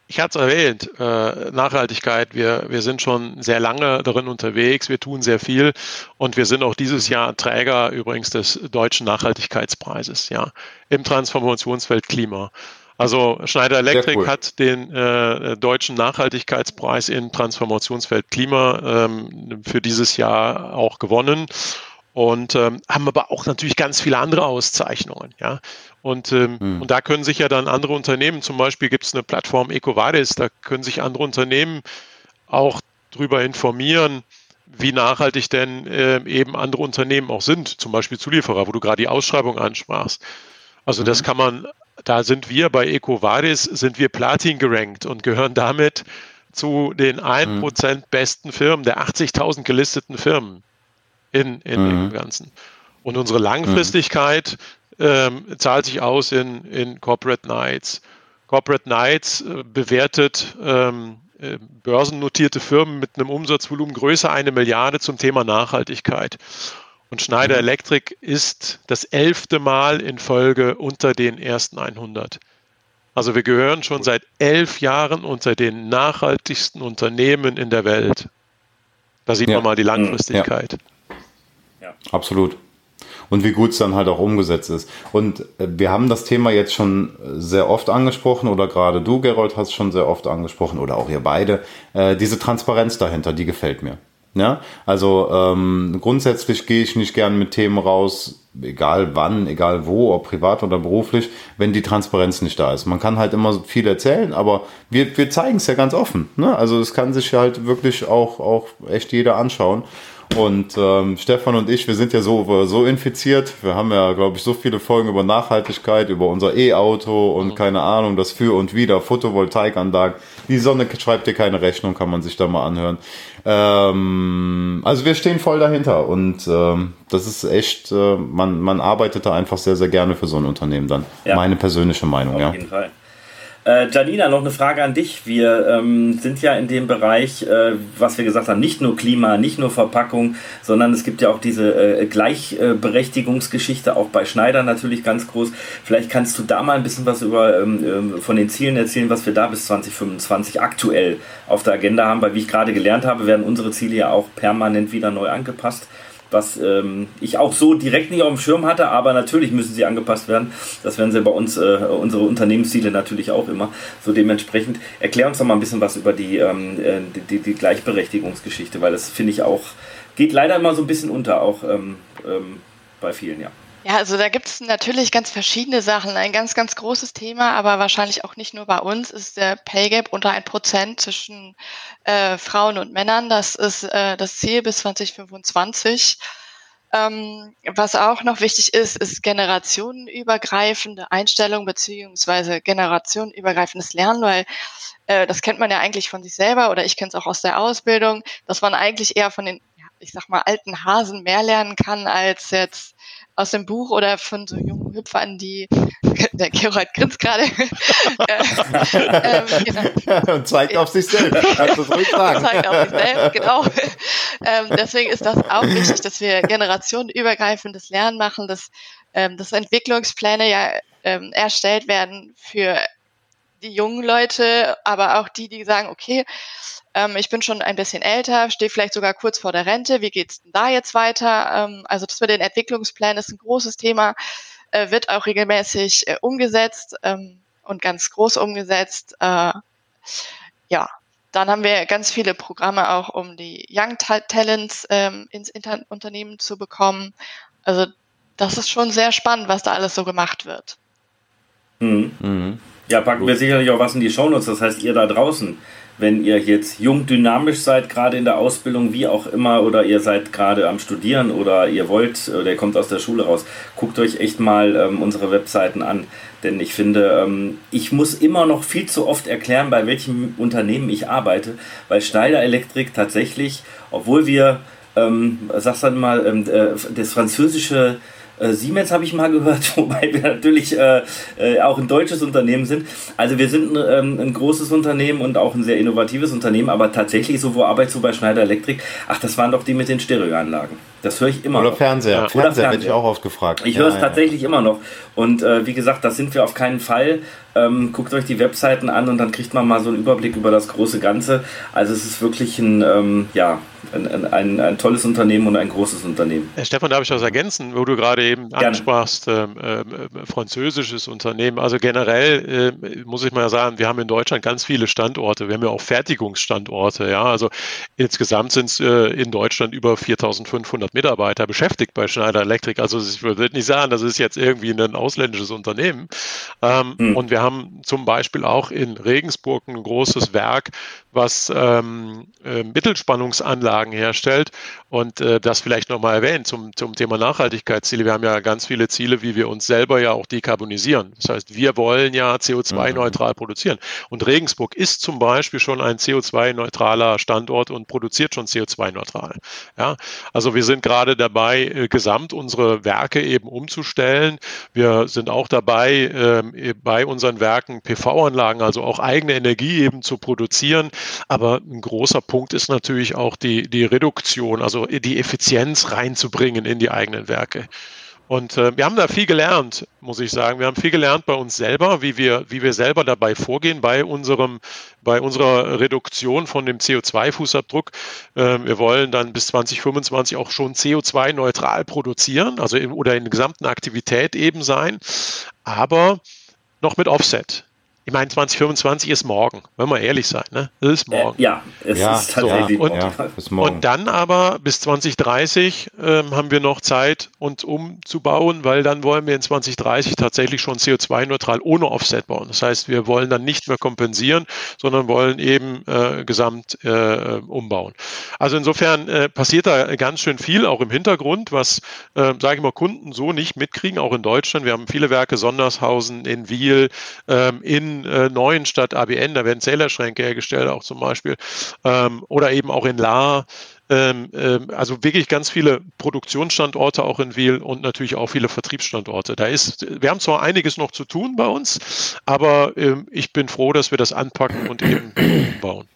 ich hatte es erwähnt, äh, Nachhaltigkeit, wir, wir sind schon sehr lange darin unterwegs, wir tun sehr viel und wir sind auch dieses Jahr Träger übrigens des deutschen Nachhaltigkeitspreises, ja, im Transformationsfeld Klima. Also Schneider Electric cool. hat den äh, deutschen Nachhaltigkeitspreis im Transformationsfeld Klima ähm, für dieses Jahr auch gewonnen und ähm, haben aber auch natürlich ganz viele andere Auszeichnungen. Ja? Und, ähm, hm. und da können sich ja dann andere Unternehmen, zum Beispiel gibt es eine Plattform EcoVadis, da können sich andere Unternehmen auch darüber informieren, wie nachhaltig denn äh, eben andere Unternehmen auch sind, zum Beispiel Zulieferer, wo du gerade die Ausschreibung ansprachst. Also mhm. das kann man, da sind wir bei EcoVadis, sind wir Platin gerankt und gehören damit zu den 1% mhm. besten Firmen, der 80.000 gelisteten Firmen in, in mhm. dem Ganzen. Und unsere Langfristigkeit ähm, zahlt sich aus in, in Corporate Nights. Corporate Nights äh, bewertet ähm, äh, börsennotierte Firmen mit einem Umsatzvolumen größer eine Milliarde zum Thema Nachhaltigkeit. Und Schneider mhm. Electric ist das elfte Mal in Folge unter den ersten 100. Also wir gehören schon seit elf Jahren unter den nachhaltigsten Unternehmen in der Welt. Da sieht ja. man mal die Langfristigkeit. Ja. Absolut. Und wie gut es dann halt auch umgesetzt ist. Und äh, wir haben das Thema jetzt schon sehr oft angesprochen, oder gerade du, Gerold, hast schon sehr oft angesprochen, oder auch ihr beide. Äh, diese Transparenz dahinter, die gefällt mir. Ja, also ähm, grundsätzlich gehe ich nicht gern mit Themen raus, egal wann, egal wo, ob privat oder beruflich, wenn die Transparenz nicht da ist. Man kann halt immer viel erzählen, aber wir, wir zeigen es ja ganz offen. Ne? Also es kann sich halt wirklich auch, auch echt jeder anschauen. Und ähm, Stefan und ich, wir sind ja so, so infiziert. Wir haben ja, glaube ich, so viele Folgen über Nachhaltigkeit, über unser E-Auto und mhm. keine Ahnung, das Für und Wider, Photovoltaikanlagen. Die Sonne schreibt dir keine Rechnung, kann man sich da mal anhören. Ähm, also wir stehen voll dahinter und ähm, das ist echt, äh, man, man arbeitet da einfach sehr, sehr gerne für so ein Unternehmen dann. Ja. Meine persönliche Meinung, Auf ja. Auf jeden Fall. Äh, Janina, noch eine Frage an dich. Wir ähm, sind ja in dem Bereich, äh, was wir gesagt haben, nicht nur Klima, nicht nur Verpackung, sondern es gibt ja auch diese äh, Gleichberechtigungsgeschichte, auch bei Schneider natürlich ganz groß. Vielleicht kannst du da mal ein bisschen was über ähm, ähm von den Zielen erzählen, was wir da bis 2025 aktuell auf der Agenda haben, weil wie ich gerade gelernt habe, werden unsere Ziele ja auch permanent wieder neu angepasst was ähm, ich auch so direkt nicht auf dem Schirm hatte, aber natürlich müssen sie angepasst werden. Das werden sie bei uns, äh, unsere Unternehmensziele natürlich auch immer. So dementsprechend erklär uns doch mal ein bisschen was über die, ähm, äh, die, die, Gleichberechtigungsgeschichte, weil das finde ich auch, geht leider immer so ein bisschen unter, auch ähm, ähm bei vielen, ja. Ja, also da gibt es natürlich ganz verschiedene Sachen. Ein ganz, ganz großes Thema, aber wahrscheinlich auch nicht nur bei uns, ist der Pay Gap unter ein Prozent zwischen äh, Frauen und Männern. Das ist äh, das Ziel bis 2025. Ähm, was auch noch wichtig ist, ist generationenübergreifende Einstellung beziehungsweise generationenübergreifendes Lernen, weil äh, das kennt man ja eigentlich von sich selber oder ich kenne es auch aus der Ausbildung, dass man eigentlich eher von den, ich sag mal, alten Hasen mehr lernen kann als jetzt aus dem Buch oder von so jungen Hüpfern, die [laughs] der Gerald grinst gerade. [laughs] Äh, ähm, [laughs] genau. Und zeigt auf sich selbst. Kannst du ruhig sagen. Zeigt auf sich selbst, genau. Ähm, deswegen ist das auch wichtig, dass wir generationenübergreifendes Lernen machen, dass, ähm, dass Entwicklungspläne ja ähm, erstellt werden für die jungen Leute, aber auch die, die sagen, okay, ähm, ich bin schon ein bisschen älter, stehe vielleicht sogar kurz vor der Rente, wie geht's denn da jetzt weiter? Ähm, also das mit den Entwicklungsplänen ist ein großes Thema, äh, wird auch regelmäßig äh, umgesetzt ähm, und ganz groß umgesetzt. Äh, ja, dann haben wir ganz viele Programme auch, um die Young Talents ähm, ins Inter Unternehmen zu bekommen. Also das ist schon sehr spannend, was da alles so gemacht wird. Mhm. Mhm. Ja, packen wir sicherlich auch was in die Shownotes. Das heißt, ihr da draußen, wenn ihr jetzt jung dynamisch seid, gerade in der Ausbildung, wie auch immer, oder ihr seid gerade am Studieren oder ihr wollt oder ihr kommt aus der Schule raus, guckt euch echt mal ähm, unsere Webseiten an. Denn ich finde, ähm, ich muss immer noch viel zu oft erklären, bei welchem Unternehmen ich arbeite, weil Schneider Elektrik tatsächlich, obwohl wir, ähm, sag's dann mal, ähm, äh, das französische äh, Siemens habe ich mal gehört, [laughs] wobei wir natürlich äh, äh, auch ein deutsches Unternehmen sind. Also wir sind ähm, ein großes Unternehmen und auch ein sehr innovatives Unternehmen, aber tatsächlich so, wo arbeitest du bei Schneider Electric? Ach, das waren doch die mit den Stereoanlagen. Das höre ich immer Oder noch. Fernseher. Ja. Fernseher, Oder Fernseher werde ich auch oft gefragt. Ich ja, höre es ja. tatsächlich immer noch. Und äh, wie gesagt, das sind wir auf keinen Fall. Ähm, guckt euch die Webseiten an und dann kriegt man mal so einen Überblick über das große Ganze. Also es ist wirklich ein, ähm, ja, ein, ein, ein, tolles Unternehmen und ein großes Unternehmen. Herr Stefan, darf ich was ergänzen, wo du gerade eben Gerne. ansprachst, äh, äh, französisches Unternehmen. Also generell äh, muss ich mal sagen, wir haben in Deutschland ganz viele Standorte. Wir haben ja auch Fertigungsstandorte. Ja, also insgesamt sind es äh, in Deutschland über 4.500 Mitarbeiter beschäftigt bei Schneider Electric. Also ich würde nicht sagen, das ist jetzt irgendwie ein ausländisches Unternehmen. Ähm, hm. Und wir haben zum Beispiel auch in Regensburg ein großes Werk, was ähm, äh, Mittelspannungsanlagen herstellt und äh, das vielleicht nochmal erwähnt zum, zum Thema Nachhaltigkeitsziele. Wir haben ja ganz viele Ziele, wie wir uns selber ja auch dekarbonisieren. Das heißt, wir wollen ja CO2-neutral mhm. produzieren. Und Regensburg ist zum Beispiel schon ein CO2-neutraler Standort und produziert schon CO2-neutral. Ja, also wir sind gerade dabei, äh, gesamt unsere Werke eben umzustellen. Wir sind auch dabei, äh, bei unseren Werken PV-Anlagen, also auch eigene Energie eben zu produzieren. Aber ein großer Punkt ist natürlich auch die, die Reduktion, also die Effizienz reinzubringen in die eigenen Werke. Und äh, wir haben da viel gelernt, muss ich sagen. Wir haben viel gelernt bei uns selber, wie wir, wie wir selber dabei vorgehen bei unserem, bei unserer Reduktion von dem CO2-Fußabdruck. Äh, wir wollen dann bis 2025 auch schon CO2-neutral produzieren, also in, oder in der gesamten Aktivität eben sein, aber noch mit Offset. Ich meine, 2025 ist morgen, wenn wir ehrlich sein, ne? Das ist morgen. Äh, ja, es ja, ist tatsächlich so. und, ja, morgen. Und dann aber bis 2030 ähm, haben wir noch Zeit, uns umzubauen, weil dann wollen wir in 2030 tatsächlich schon CO2-neutral ohne Offset bauen. Das heißt, wir wollen dann nicht mehr kompensieren, sondern wollen eben äh, gesamt äh, umbauen. Also insofern äh, passiert da ganz schön viel, auch im Hintergrund, was, äh, sage ich mal, Kunden so nicht mitkriegen, auch in Deutschland. Wir haben viele Werke, Sondershausen, in Wiel, ähm, in äh, neuen Stadt ABN, da werden Zählerschränke hergestellt, auch zum Beispiel, ähm, oder eben auch in La. Ähm, ähm, also wirklich ganz viele Produktionsstandorte auch in Wiel und natürlich auch viele Vertriebsstandorte. Da ist, wir haben zwar einiges noch zu tun bei uns, aber ähm, ich bin froh, dass wir das anpacken und eben [clears throat] bauen.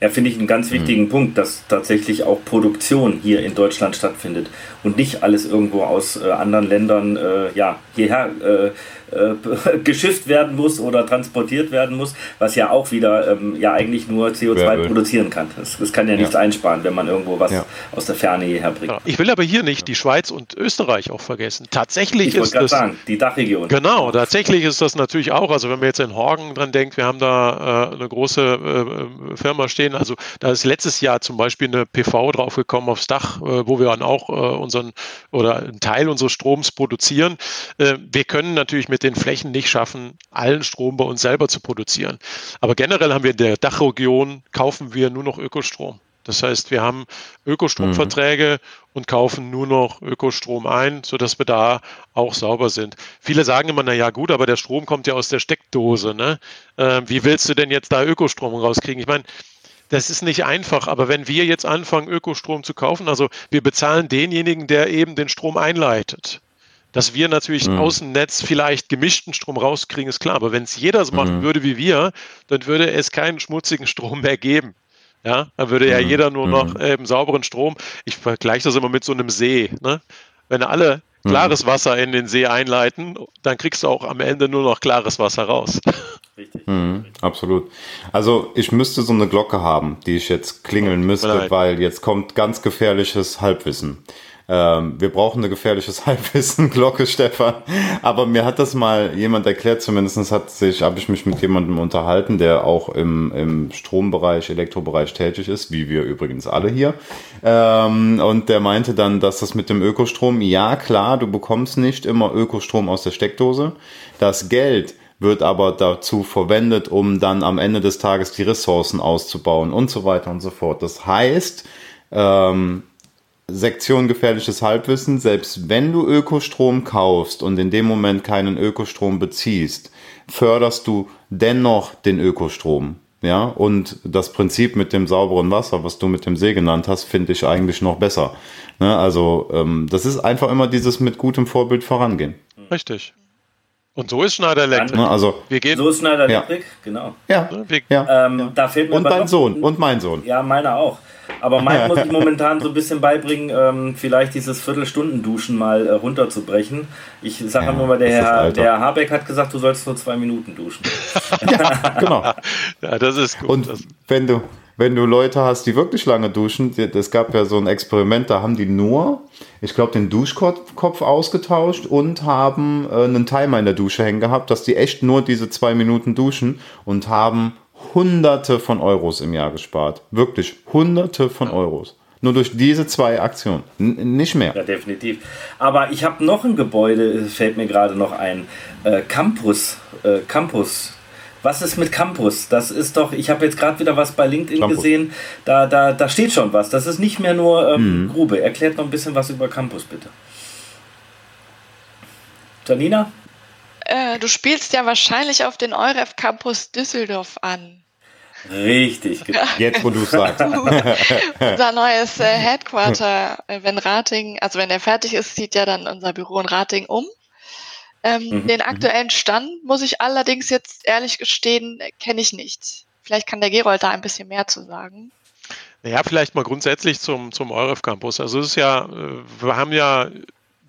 Ja, finde ich einen ganz wichtigen mhm. Punkt, dass tatsächlich auch Produktion hier in Deutschland stattfindet und nicht alles irgendwo aus äh, anderen Ländern äh, ja, hierher äh, äh, [laughs] geschifft werden muss oder transportiert werden muss, was ja auch wieder ähm, ja eigentlich nur CO2 ja, produzieren kann. Das, das, kann ja nichts ja. einsparen, wenn man irgendwo was ja. aus der Ferne hierher bringt. Ich will aber hier nicht die Schweiz und Österreich auch vergessen. Tatsächlich ich ist das sagen, die Dachregion. Genau, tatsächlich ist das natürlich auch. Also wenn man jetzt in Horgen dran denkt, wir haben da äh, eine große äh, Firma stehen. Also da ist letztes Jahr zum Beispiel eine PV draufgekommen aufs Dach, äh, wo wir dann auch äh, unseren oder einen Teil unseres Stroms produzieren. Äh, wir können natürlich mit mit den Flächen nicht schaffen, allen Strom bei uns selber zu produzieren. Aber generell haben wir in der Dachregion, kaufen wir nur noch Ökostrom. Das heißt, wir haben Ökostromverträge mhm. und kaufen nur noch Ökostrom ein, sodass wir da auch sauber sind. Viele sagen immer, na ja, gut, aber der Strom kommt ja aus der Steckdose. Ne? Äh, wie willst du denn jetzt da Ökostrom rauskriegen? Ich meine, das ist nicht einfach, aber wenn wir jetzt anfangen, Ökostrom zu kaufen, also wir bezahlen denjenigen, der eben den Strom einleitet. Dass wir natürlich mhm. aus dem Netz vielleicht gemischten Strom rauskriegen, ist klar. Aber wenn es jeder so machen mhm. würde wie wir, dann würde es keinen schmutzigen Strom mehr geben. Ja, dann würde ja mhm. jeder nur noch mhm. ähm, sauberen Strom. Ich vergleiche das immer mit so einem See. Ne? Wenn alle mhm. klares Wasser in den See einleiten, dann kriegst du auch am Ende nur noch klares Wasser raus. [laughs] Richtig. Mhm, absolut. Also ich müsste so eine Glocke haben, die ich jetzt klingeln müsste, weil jetzt kommt ganz gefährliches Halbwissen. Ähm, wir brauchen eine gefährliches [laughs] Halbwissen, Glocke, Stefan. Aber mir hat das mal jemand erklärt, zumindest hat sich, habe ich mich mit jemandem unterhalten, der auch im, im Strombereich, Elektrobereich tätig ist, wie wir übrigens alle hier. Ähm, und der meinte dann, dass das mit dem Ökostrom, ja klar, du bekommst nicht immer Ökostrom aus der Steckdose. Das Geld wird aber dazu verwendet, um dann am Ende des Tages die Ressourcen auszubauen und so weiter und so fort. Das heißt, ähm, Sektion gefährliches Halbwissen, selbst wenn du Ökostrom kaufst und in dem Moment keinen Ökostrom beziehst, förderst du dennoch den Ökostrom. Ja, und das Prinzip mit dem sauberen Wasser, was du mit dem See genannt hast, finde ich eigentlich noch besser. Ne, also, ähm, das ist einfach immer dieses mit gutem Vorbild vorangehen. Richtig. Und so ist Schneider Electric. Ne, also, wir gehen, so ist Schneider Electric, ja. genau. Ja, wir, ja. Ähm, da fehlt mir und dein Sohn und mein Sohn. Ja, meiner auch. Aber Mike [laughs] muss ich momentan so ein bisschen beibringen, ähm, vielleicht dieses Viertelstunden-Duschen mal äh, runterzubrechen. Ich sage ja, nur mal, der Herr, der Habeck hat gesagt, du sollst nur zwei Minuten duschen. [laughs] ja, genau. [laughs] Ja, das ist gut. Und wenn du, wenn du Leute hast, die wirklich lange duschen, es gab ja so ein Experiment, da haben die nur, ich glaube, den Duschkopf ausgetauscht und haben äh, einen Timer in der Dusche hängen gehabt, dass die echt nur diese zwei Minuten duschen und haben Hunderte von Euros im Jahr gespart. Wirklich Hunderte von Euros. Nur durch diese zwei Aktionen. N nicht mehr. Ja, definitiv. Aber ich habe noch ein Gebäude, fällt mir gerade noch ein. Äh, Campus. Äh, Campus was ist mit Campus? Das ist doch, ich habe jetzt gerade wieder was bei LinkedIn Campus. gesehen, da, da, da steht schon was. Das ist nicht mehr nur ähm, mhm. Grube. Erklärt noch ein bisschen was über Campus, bitte. Janina? Äh, du spielst ja wahrscheinlich auf den EUREF Campus Düsseldorf an. Richtig, genau. Jetzt, wo du sagst. [laughs] unser neues äh, Headquarter, äh, wenn Rating, also wenn er fertig ist, zieht ja dann unser Büro in Rating um. Ähm, mhm. Den mhm. aktuellen Stand, muss ich allerdings jetzt ehrlich gestehen, kenne ich nicht. Vielleicht kann der Gerold da ein bisschen mehr zu sagen. Ja, vielleicht mal grundsätzlich zum, zum EUREF Campus. Also es ist ja, äh, wir haben ja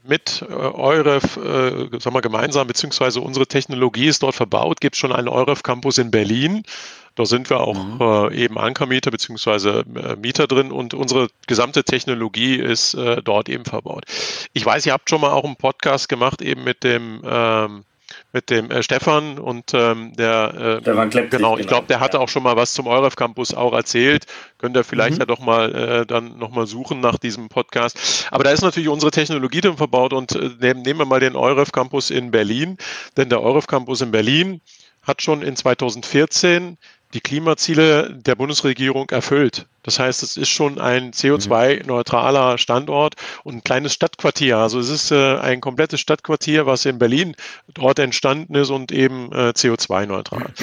mit äh, EUREF, äh, sagen wir gemeinsam, beziehungsweise unsere Technologie ist dort verbaut, gibt es schon einen EUREF Campus in Berlin. Da sind wir auch mhm. äh, eben Ankermieter beziehungsweise äh, Mieter drin und unsere gesamte Technologie ist äh, dort eben verbaut. Ich weiß, ihr habt schon mal auch einen Podcast gemacht eben mit dem ähm, mit dem äh, Stefan und ähm, der äh, Stefan Klepp genau, ich glaube, der hatte ja. auch schon mal was zum EUREF Campus auch erzählt. Könnt ihr vielleicht mhm. ja doch mal äh, dann nochmal suchen nach diesem Podcast. Aber da ist natürlich unsere Technologie drin verbaut und äh, nehmen, nehmen wir mal den EUREF Campus in Berlin, denn der EUREF Campus in Berlin hat schon in 2014 die Klimaziele der Bundesregierung erfüllt. Das heißt, es ist schon ein CO2-neutraler Standort und ein kleines Stadtquartier. Also es ist äh, ein komplettes Stadtquartier, was in Berlin dort entstanden ist und eben äh, CO2-neutral.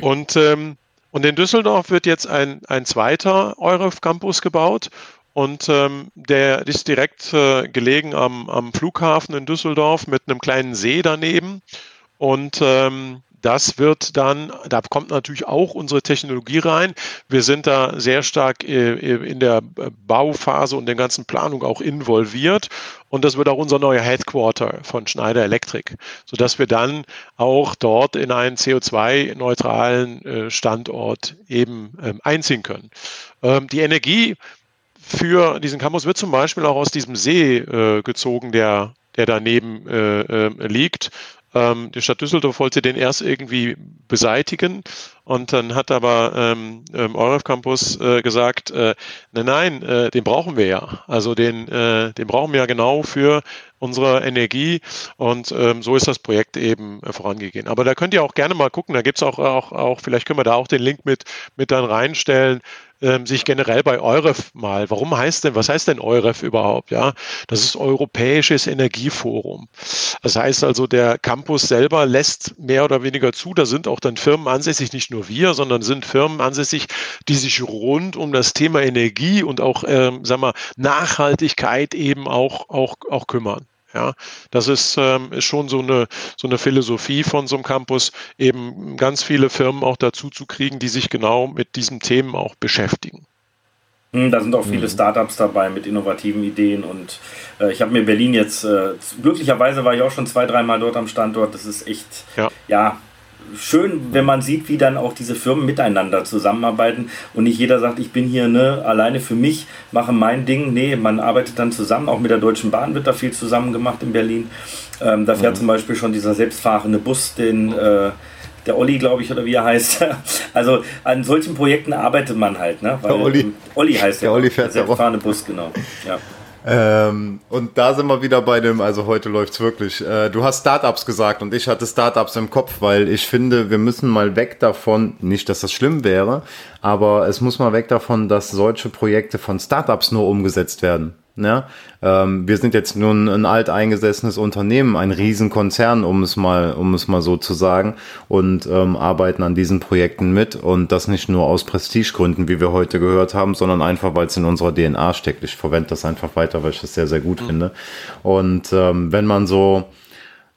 Und, ähm, und in Düsseldorf wird jetzt ein, ein zweiter EUREF-Campus gebaut. Und ähm, der ist direkt äh, gelegen am, am Flughafen in Düsseldorf mit einem kleinen See daneben. Und ähm, das wird dann, da kommt natürlich auch unsere Technologie rein. Wir sind da sehr stark äh, in der Bauphase und der ganzen Planung auch involviert. Und das wird auch unser neuer Headquarter von Schneider Electric, sodass wir dann auch dort in einen CO2-neutralen äh, Standort eben ähm, einziehen können. Ähm, die Energie für diesen Campus wird zum Beispiel auch aus diesem See äh, gezogen, der der daneben äh, liegt. Ähm, die Stadt Düsseldorf wollte den erst irgendwie beseitigen und dann hat aber ähm, ähm, Euref Campus äh, gesagt, äh, nein, nein, äh, den brauchen wir ja. Also den, äh, den brauchen wir ja genau für unsere Energie und ähm, so ist das Projekt eben äh, vorangegangen. Aber da könnt ihr auch gerne mal gucken, da gibt's auch, auch, auch, vielleicht können wir da auch den Link mit, mit dann reinstellen, ähm, sich generell bei EUREF mal, warum heißt denn, was heißt denn EUREF überhaupt? Ja, das ist Europäisches Energieforum. Das heißt also, der Campus selber lässt mehr oder weniger zu, da sind auch dann Firmen ansässig, nicht nur wir, sondern sind Firmen ansässig, die sich rund um das Thema Energie und auch, ähm, sagen wir, Nachhaltigkeit eben auch, auch, auch kümmern. Ja, das ist, ähm, ist schon so eine, so eine Philosophie von so einem Campus, eben ganz viele Firmen auch dazu zu kriegen, die sich genau mit diesen Themen auch beschäftigen. Hm, da sind auch viele mhm. Startups dabei mit innovativen Ideen und äh, ich habe mir Berlin jetzt, äh, glücklicherweise war ich auch schon zwei, dreimal dort am Standort. Das ist echt, ja, ja schön, wenn man sieht, wie dann auch diese Firmen miteinander zusammenarbeiten und nicht jeder sagt, ich bin hier ne, alleine für mich, mache mein Ding. Nee, man arbeitet dann zusammen. Auch mit der Deutschen Bahn wird da viel zusammen gemacht in Berlin. Ähm, da fährt mhm. zum Beispiel schon dieser selbstfahrende Bus, den äh, der Olli, glaube ich, oder wie er heißt. [laughs] Also an solchen Projekten arbeitet man halt. Ne? Weil, der Olli. Olli heißt der. Der Olli fährt der selbstfahrende Bus, genau. Ja. Ähm, und da sind wir wieder bei dem, also heute läuft's wirklich. Äh, du hast Startups gesagt und ich hatte Startups im Kopf, weil ich finde, wir müssen mal weg davon, nicht, dass das schlimm wäre, aber es muss mal weg davon, dass solche Projekte von Startups nur umgesetzt werden. Ja? Ähm, wir sind jetzt nun ein alteingesessenes Unternehmen, ein Riesenkonzern, um es mal, um es mal so zu sagen, und ähm, arbeiten an diesen Projekten mit und das nicht nur aus Prestigegründen, wie wir heute gehört haben, sondern einfach, weil es in unserer DNA steckt. Ich verwende das einfach weiter, weil ich das sehr, sehr gut mhm. finde. Und ähm, wenn man so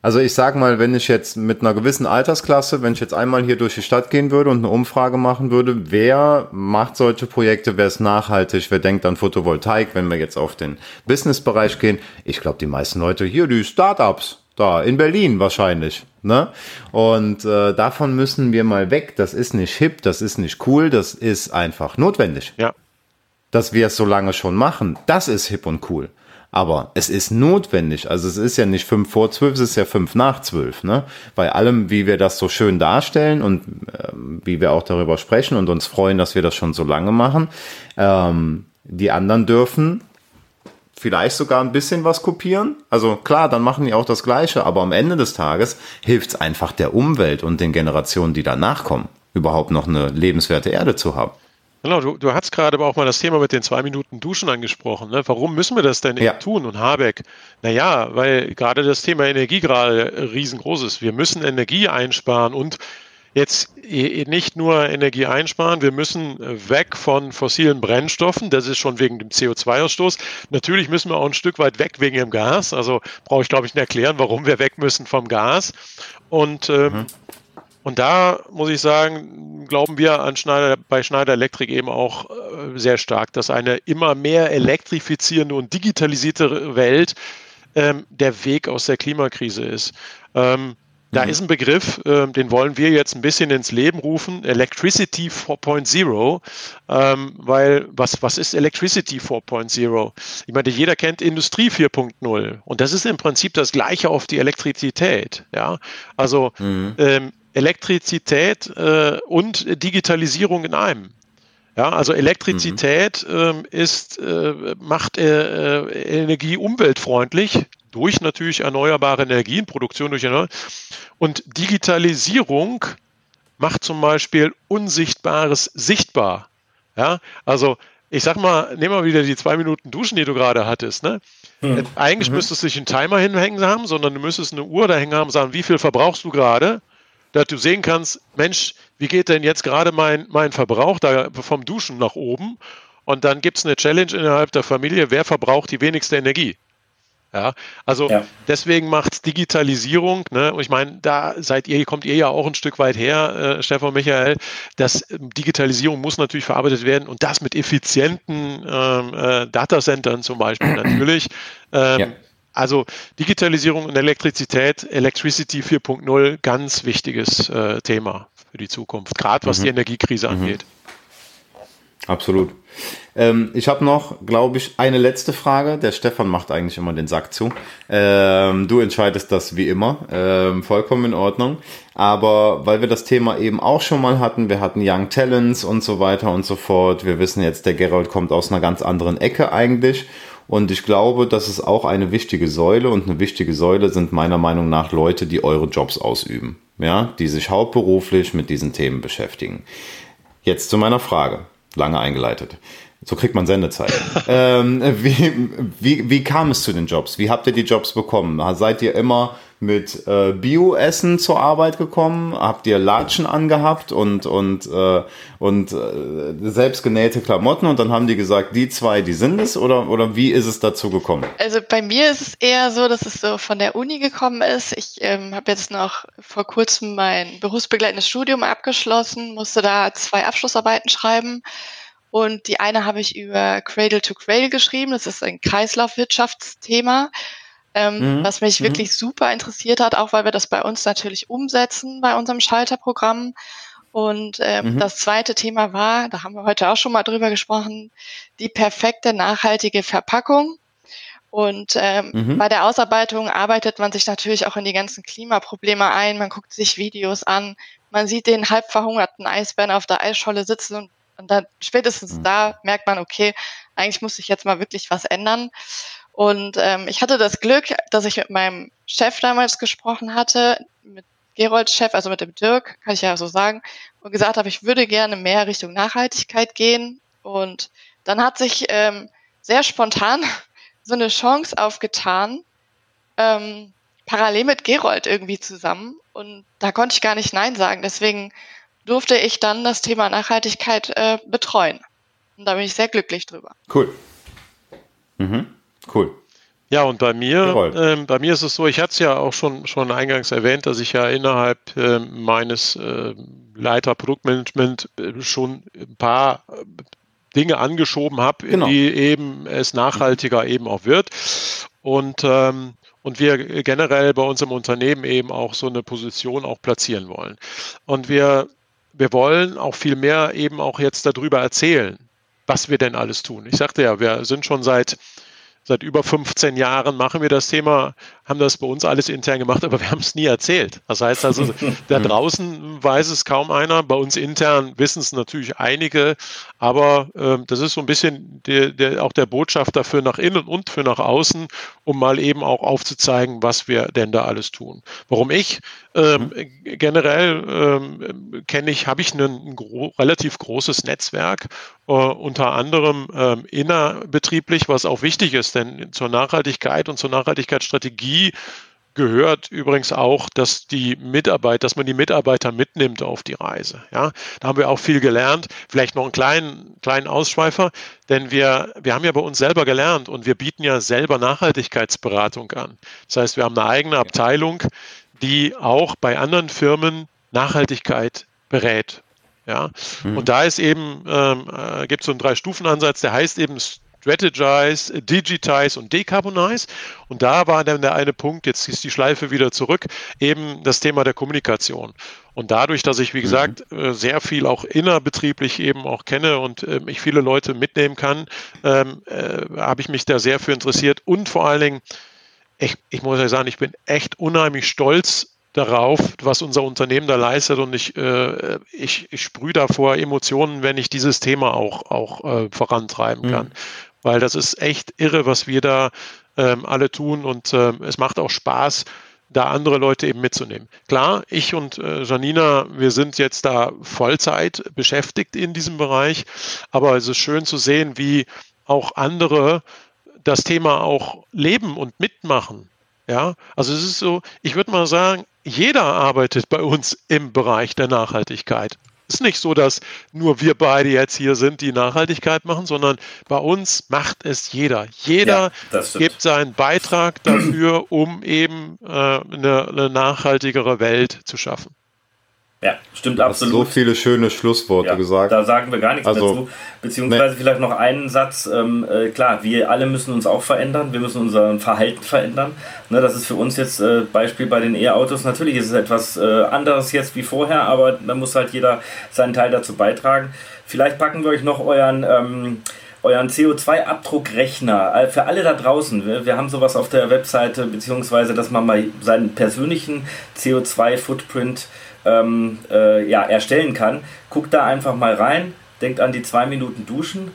Also ich sag mal, wenn ich jetzt mit einer gewissen Altersklasse, wenn ich jetzt einmal hier durch die Stadt gehen würde und eine Umfrage machen würde, wer macht solche Projekte, wer ist nachhaltig, wer denkt an Photovoltaik, wenn wir jetzt auf den Businessbereich gehen, ich glaube, die meisten Leute hier, die Startups, da in Berlin wahrscheinlich. Ne? Und äh, davon müssen wir mal weg. Das ist nicht hip, das ist nicht cool, das ist einfach notwendig. Ja. Dass wir es so lange schon machen, das ist hip und cool. Aber es ist notwendig. Also es ist ja nicht fünf vor zwölf, es ist ja fünf nach zwölf. Ne? Bei allem, wie wir das so schön darstellen und äh, wie wir auch darüber sprechen und uns freuen, dass wir das schon so lange machen. Ähm, die anderen dürfen vielleicht sogar ein bisschen was kopieren. Also klar, dann machen die auch das Gleiche, aber am Ende des Tages hilft es einfach der Umwelt und den Generationen, die danach kommen, überhaupt noch eine lebenswerte Erde zu haben. Genau, du, du hast gerade aber auch mal das Thema mit den zwei Minuten Duschen angesprochen. Ne? Warum müssen wir das denn ja. tun? Und Habeck, naja, weil gerade das Thema Energie gerade riesengroß ist. Wir müssen Energie einsparen und jetzt nicht nur Energie einsparen, wir müssen weg von fossilen Brennstoffen, das ist schon wegen dem CO2-Ausstoß. Natürlich müssen wir auch ein Stück weit weg wegen dem Gas, also brauche ich glaube ich nicht erklären, warum wir weg müssen vom Gas. Und, ähm, mhm. Und da muss ich sagen, glauben wir an Schneider, bei Schneider Electric eben auch äh, sehr stark, dass eine immer mehr elektrifizierende und digitalisierte Welt ähm, der Weg aus der Klimakrise ist. Ähm, da mhm. ist ein Begriff, äh, den wollen wir jetzt ein bisschen ins Leben rufen, Electricity 4.0, ähm, weil was, was ist Electricity 4.0? Ich meine, jeder kennt Industrie 4.0 und das ist im Prinzip das gleiche auf die Elektrizität. Ja? Also mhm. ähm, Elektrizität äh, und Digitalisierung in einem. Ja, also Elektrizität mhm. ähm, ist, äh, macht äh, äh Energie umweltfreundlich, durch natürlich erneuerbare Energien, Produktion durch erneuerbare. Und Digitalisierung macht zum Beispiel Unsichtbares sichtbar. Ja, also ich sag mal, nehmen wir wieder die zwei Minuten Duschen, die du gerade hattest. Ne? Hm. Eigentlich mhm. müsstest du nicht einen Timer hinhängen haben, sondern du müsstest eine Uhr da hängen haben, sagen, wie viel verbrauchst du gerade, dass du sehen kannst, Mensch, wie geht denn jetzt gerade mein, mein Verbrauch da vom Duschen nach oben? Und dann gibt es eine Challenge innerhalb der Familie, wer verbraucht die wenigste Energie? Ja, also ja. deswegen macht Digitalisierung, ne, und ich meine, da seid ihr, kommt ihr ja auch ein Stück weit her, äh, Stefan Michael, dass ähm, Digitalisierung muss natürlich verarbeitet werden und das mit effizienten ähm, äh, Datacentern zum Beispiel natürlich. Ähm, ja. Also Digitalisierung und Elektrizität, Electricity 4.0, ganz wichtiges äh, Thema für die Zukunft, gerade was mhm. die Energiekrise mhm. angeht. Absolut. Ähm, ich habe noch, glaube ich, eine letzte Frage. Der Stefan macht eigentlich immer den Sack zu. Ähm, du entscheidest das wie immer. Ähm, vollkommen in Ordnung. Aber weil wir das Thema eben auch schon mal hatten, wir hatten Young Talents und so weiter und so fort. Wir wissen jetzt, der Gerald kommt aus einer ganz anderen Ecke eigentlich. Und ich glaube, das ist auch eine wichtige Säule. Und eine wichtige Säule sind meiner Meinung nach Leute, die eure Jobs ausüben. Ja, die sich hauptberuflich mit diesen Themen beschäftigen. Jetzt zu meiner Frage lange eingeleitet. So kriegt man Sendezeit. [laughs] ähm, wie, wie, wie kam es zu den Jobs? Wie habt ihr die Jobs bekommen? Seid ihr immer mit äh, Bio-Essen zur Arbeit gekommen? Habt ihr Latschen angehabt und, und, äh, und äh, selbstgenähte Klamotten und dann haben die gesagt, die zwei, die sind es? Oder, oder wie ist es dazu gekommen? Also bei mir ist es eher so, dass es so von der Uni gekommen ist. Ich ähm, habe jetzt noch vor kurzem mein berufsbegleitendes Studium abgeschlossen, musste da zwei Abschlussarbeiten schreiben. Und die eine habe ich über Cradle to Cradle geschrieben. Das ist ein Kreislaufwirtschaftsthema, ähm, mhm. was mich mhm. wirklich super interessiert hat, auch weil wir das bei uns natürlich umsetzen bei unserem Schalterprogramm. Und ähm, mhm. das zweite Thema war, da haben wir heute auch schon mal drüber gesprochen, die perfekte nachhaltige Verpackung. Und ähm, mhm. bei der Ausarbeitung arbeitet man sich natürlich auch in die ganzen Klimaprobleme ein. Man guckt sich Videos an, man sieht den halb verhungerten Eisbären auf der Eisscholle sitzen und und dann spätestens mhm. da merkt man, okay, eigentlich muss ich jetzt mal wirklich was ändern. Und ähm, ich hatte das Glück, dass ich mit meinem Chef damals gesprochen hatte, mit Gerolds Chef, also mit dem Dirk, kann ich ja so sagen, und gesagt habe, ich würde gerne mehr Richtung Nachhaltigkeit gehen. Und dann hat sich ähm, sehr spontan [laughs] so eine Chance aufgetan, ähm, parallel mit Gerold irgendwie zusammen. Und da konnte ich gar nicht Nein sagen. Deswegen durfte ich dann das Thema Nachhaltigkeit äh, betreuen. Und da bin ich sehr glücklich drüber. Cool. Mhm. Cool. Ja, und bei mir, ähm, bei mir ist es so, ich hatte es ja auch schon, schon eingangs erwähnt, dass ich ja innerhalb äh, meines äh, Leiter Produktmanagement äh, schon ein paar äh, Dinge angeschoben habe, genau. die eben es nachhaltiger eben auch wird. Und ähm, und wir generell bei uns im Unternehmen eben auch so eine Position auch platzieren wollen. Und wir, wir wollen auch viel mehr eben auch jetzt darüber erzählen, was wir denn alles tun. Ich sagte ja, wir sind schon seit Seit über 15 Jahren machen wir das Thema, haben das bei uns alles intern gemacht, aber wir haben es nie erzählt. Das heißt also, da [laughs] draußen weiß es kaum einer, bei uns intern wissen es natürlich einige, aber äh, das ist so ein bisschen der, der, auch der Botschafter für nach innen und für nach außen, um mal eben auch aufzuzeigen, was wir denn da alles tun. Warum ich? Ähm, generell ähm, kenne ich, habe ich ein, gro relativ großes Netzwerk, äh, unter anderem ähm, innerbetrieblich, was auch wichtig ist, denn zur Nachhaltigkeit und zur Nachhaltigkeitsstrategie gehört übrigens auch, dass die Mitarbeit, dass man die Mitarbeiter mitnimmt auf die Reise. Ja, da haben wir auch viel gelernt. Vielleicht noch einen kleinen, kleinen Ausschweifer, denn wir, wir haben ja bei uns selber gelernt und wir bieten ja selber Nachhaltigkeitsberatung an. Das heißt, wir haben eine eigene Abteilung, die auch bei anderen Firmen Nachhaltigkeit berät. Ja, mhm. und da ist eben, ähm, äh, gibt es so einen Drei-Stufen-Ansatz, der heißt eben Strategize, Digitize und Decarbonize. Und da war dann der eine Punkt, jetzt ist die Schleife wieder zurück, eben das Thema der Kommunikation. Und dadurch, dass ich, wie mhm. gesagt, mhm. sehr viel auch innerbetrieblich eben auch kenne und äh, ich viele Leute mitnehmen kann, ähm, äh, habe ich mich da sehr für interessiert und vor allen Dingen ich, ich muss ja sagen, ich bin echt unheimlich stolz darauf, was unser Unternehmen da leistet und ich, äh, ich, ich sprühe davor Emotionen, wenn ich dieses Thema auch, auch äh, vorantreiben kann. Mhm. Weil das ist echt irre, was wir da ähm, alle tun und äh, es macht auch Spaß, da andere Leute eben mitzunehmen. Klar, ich und äh, Janina, wir sind jetzt da Vollzeit beschäftigt in diesem Bereich, aber es ist schön zu sehen, wie auch andere das Thema auch leben und mitmachen. Ja, also es ist so, ich würde mal sagen, jeder arbeitet bei uns im Bereich der Nachhaltigkeit. Es ist nicht so, dass nur wir beide jetzt hier sind, die Nachhaltigkeit machen, sondern bei uns macht es jeder. Jeder ja, gibt seinen Beitrag dafür, um eben äh, eine, eine nachhaltigere Welt zu schaffen. Ja, stimmt du absolut. so viele schöne Schlussworte ja, gesagt. Da sagen wir gar nichts also, dazu. Beziehungsweise nee. vielleicht noch einen Satz. Ähm, äh, klar, wir alle müssen uns auch verändern. Wir müssen unser Verhalten verändern. Ne, das ist für uns jetzt äh, Beispiel bei den E-Autos. Natürlich ist es etwas äh, anderes jetzt wie vorher, aber da muss halt jeder seinen Teil dazu beitragen. Vielleicht packen wir euch noch euren. Ähm, euren CO2-Abdruckrechner äh, für alle da draußen. Wir, wir, haben sowas auf der Webseite, beziehungsweise dass man mal seinen persönlichen CO2-Footprint ähm, äh, ja, erstellen kann. Guckt da einfach mal rein, denkt an die zwei Minuten Duschen.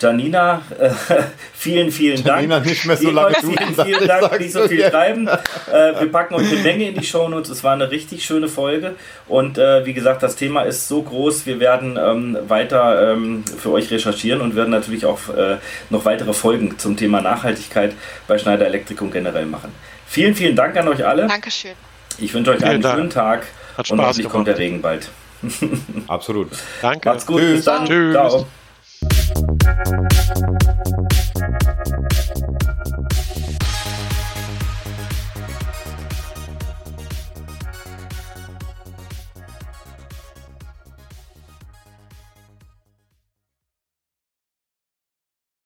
Janina, äh, [laughs] vielen, vielen Dank. Janina, nicht mehr so lange [laughs] duschen. Vielen, vielen Dank, nicht so viel schreiben. Äh, wir packen euch eine Menge in die Shownotes. Es war eine richtig schöne Folge. Und äh, wie gesagt, das Thema ist so groß. Wir werden ähm, weiter ähm, für euch recherchieren und werden natürlich auch äh, noch weitere Folgen zum Thema Nachhaltigkeit bei Schneider Elektrik generell machen. Vielen, vielen Dank an euch alle. Dankeschön. Ich wünsche euch vielen einen Dank. schönen Tag. Hat Spaß Und hoffentlich gemacht. kommt der Regen bald. [laughs] Absolut. Danke. Macht's gut. Tschüss. Bis dann. Tschüss. Ciao.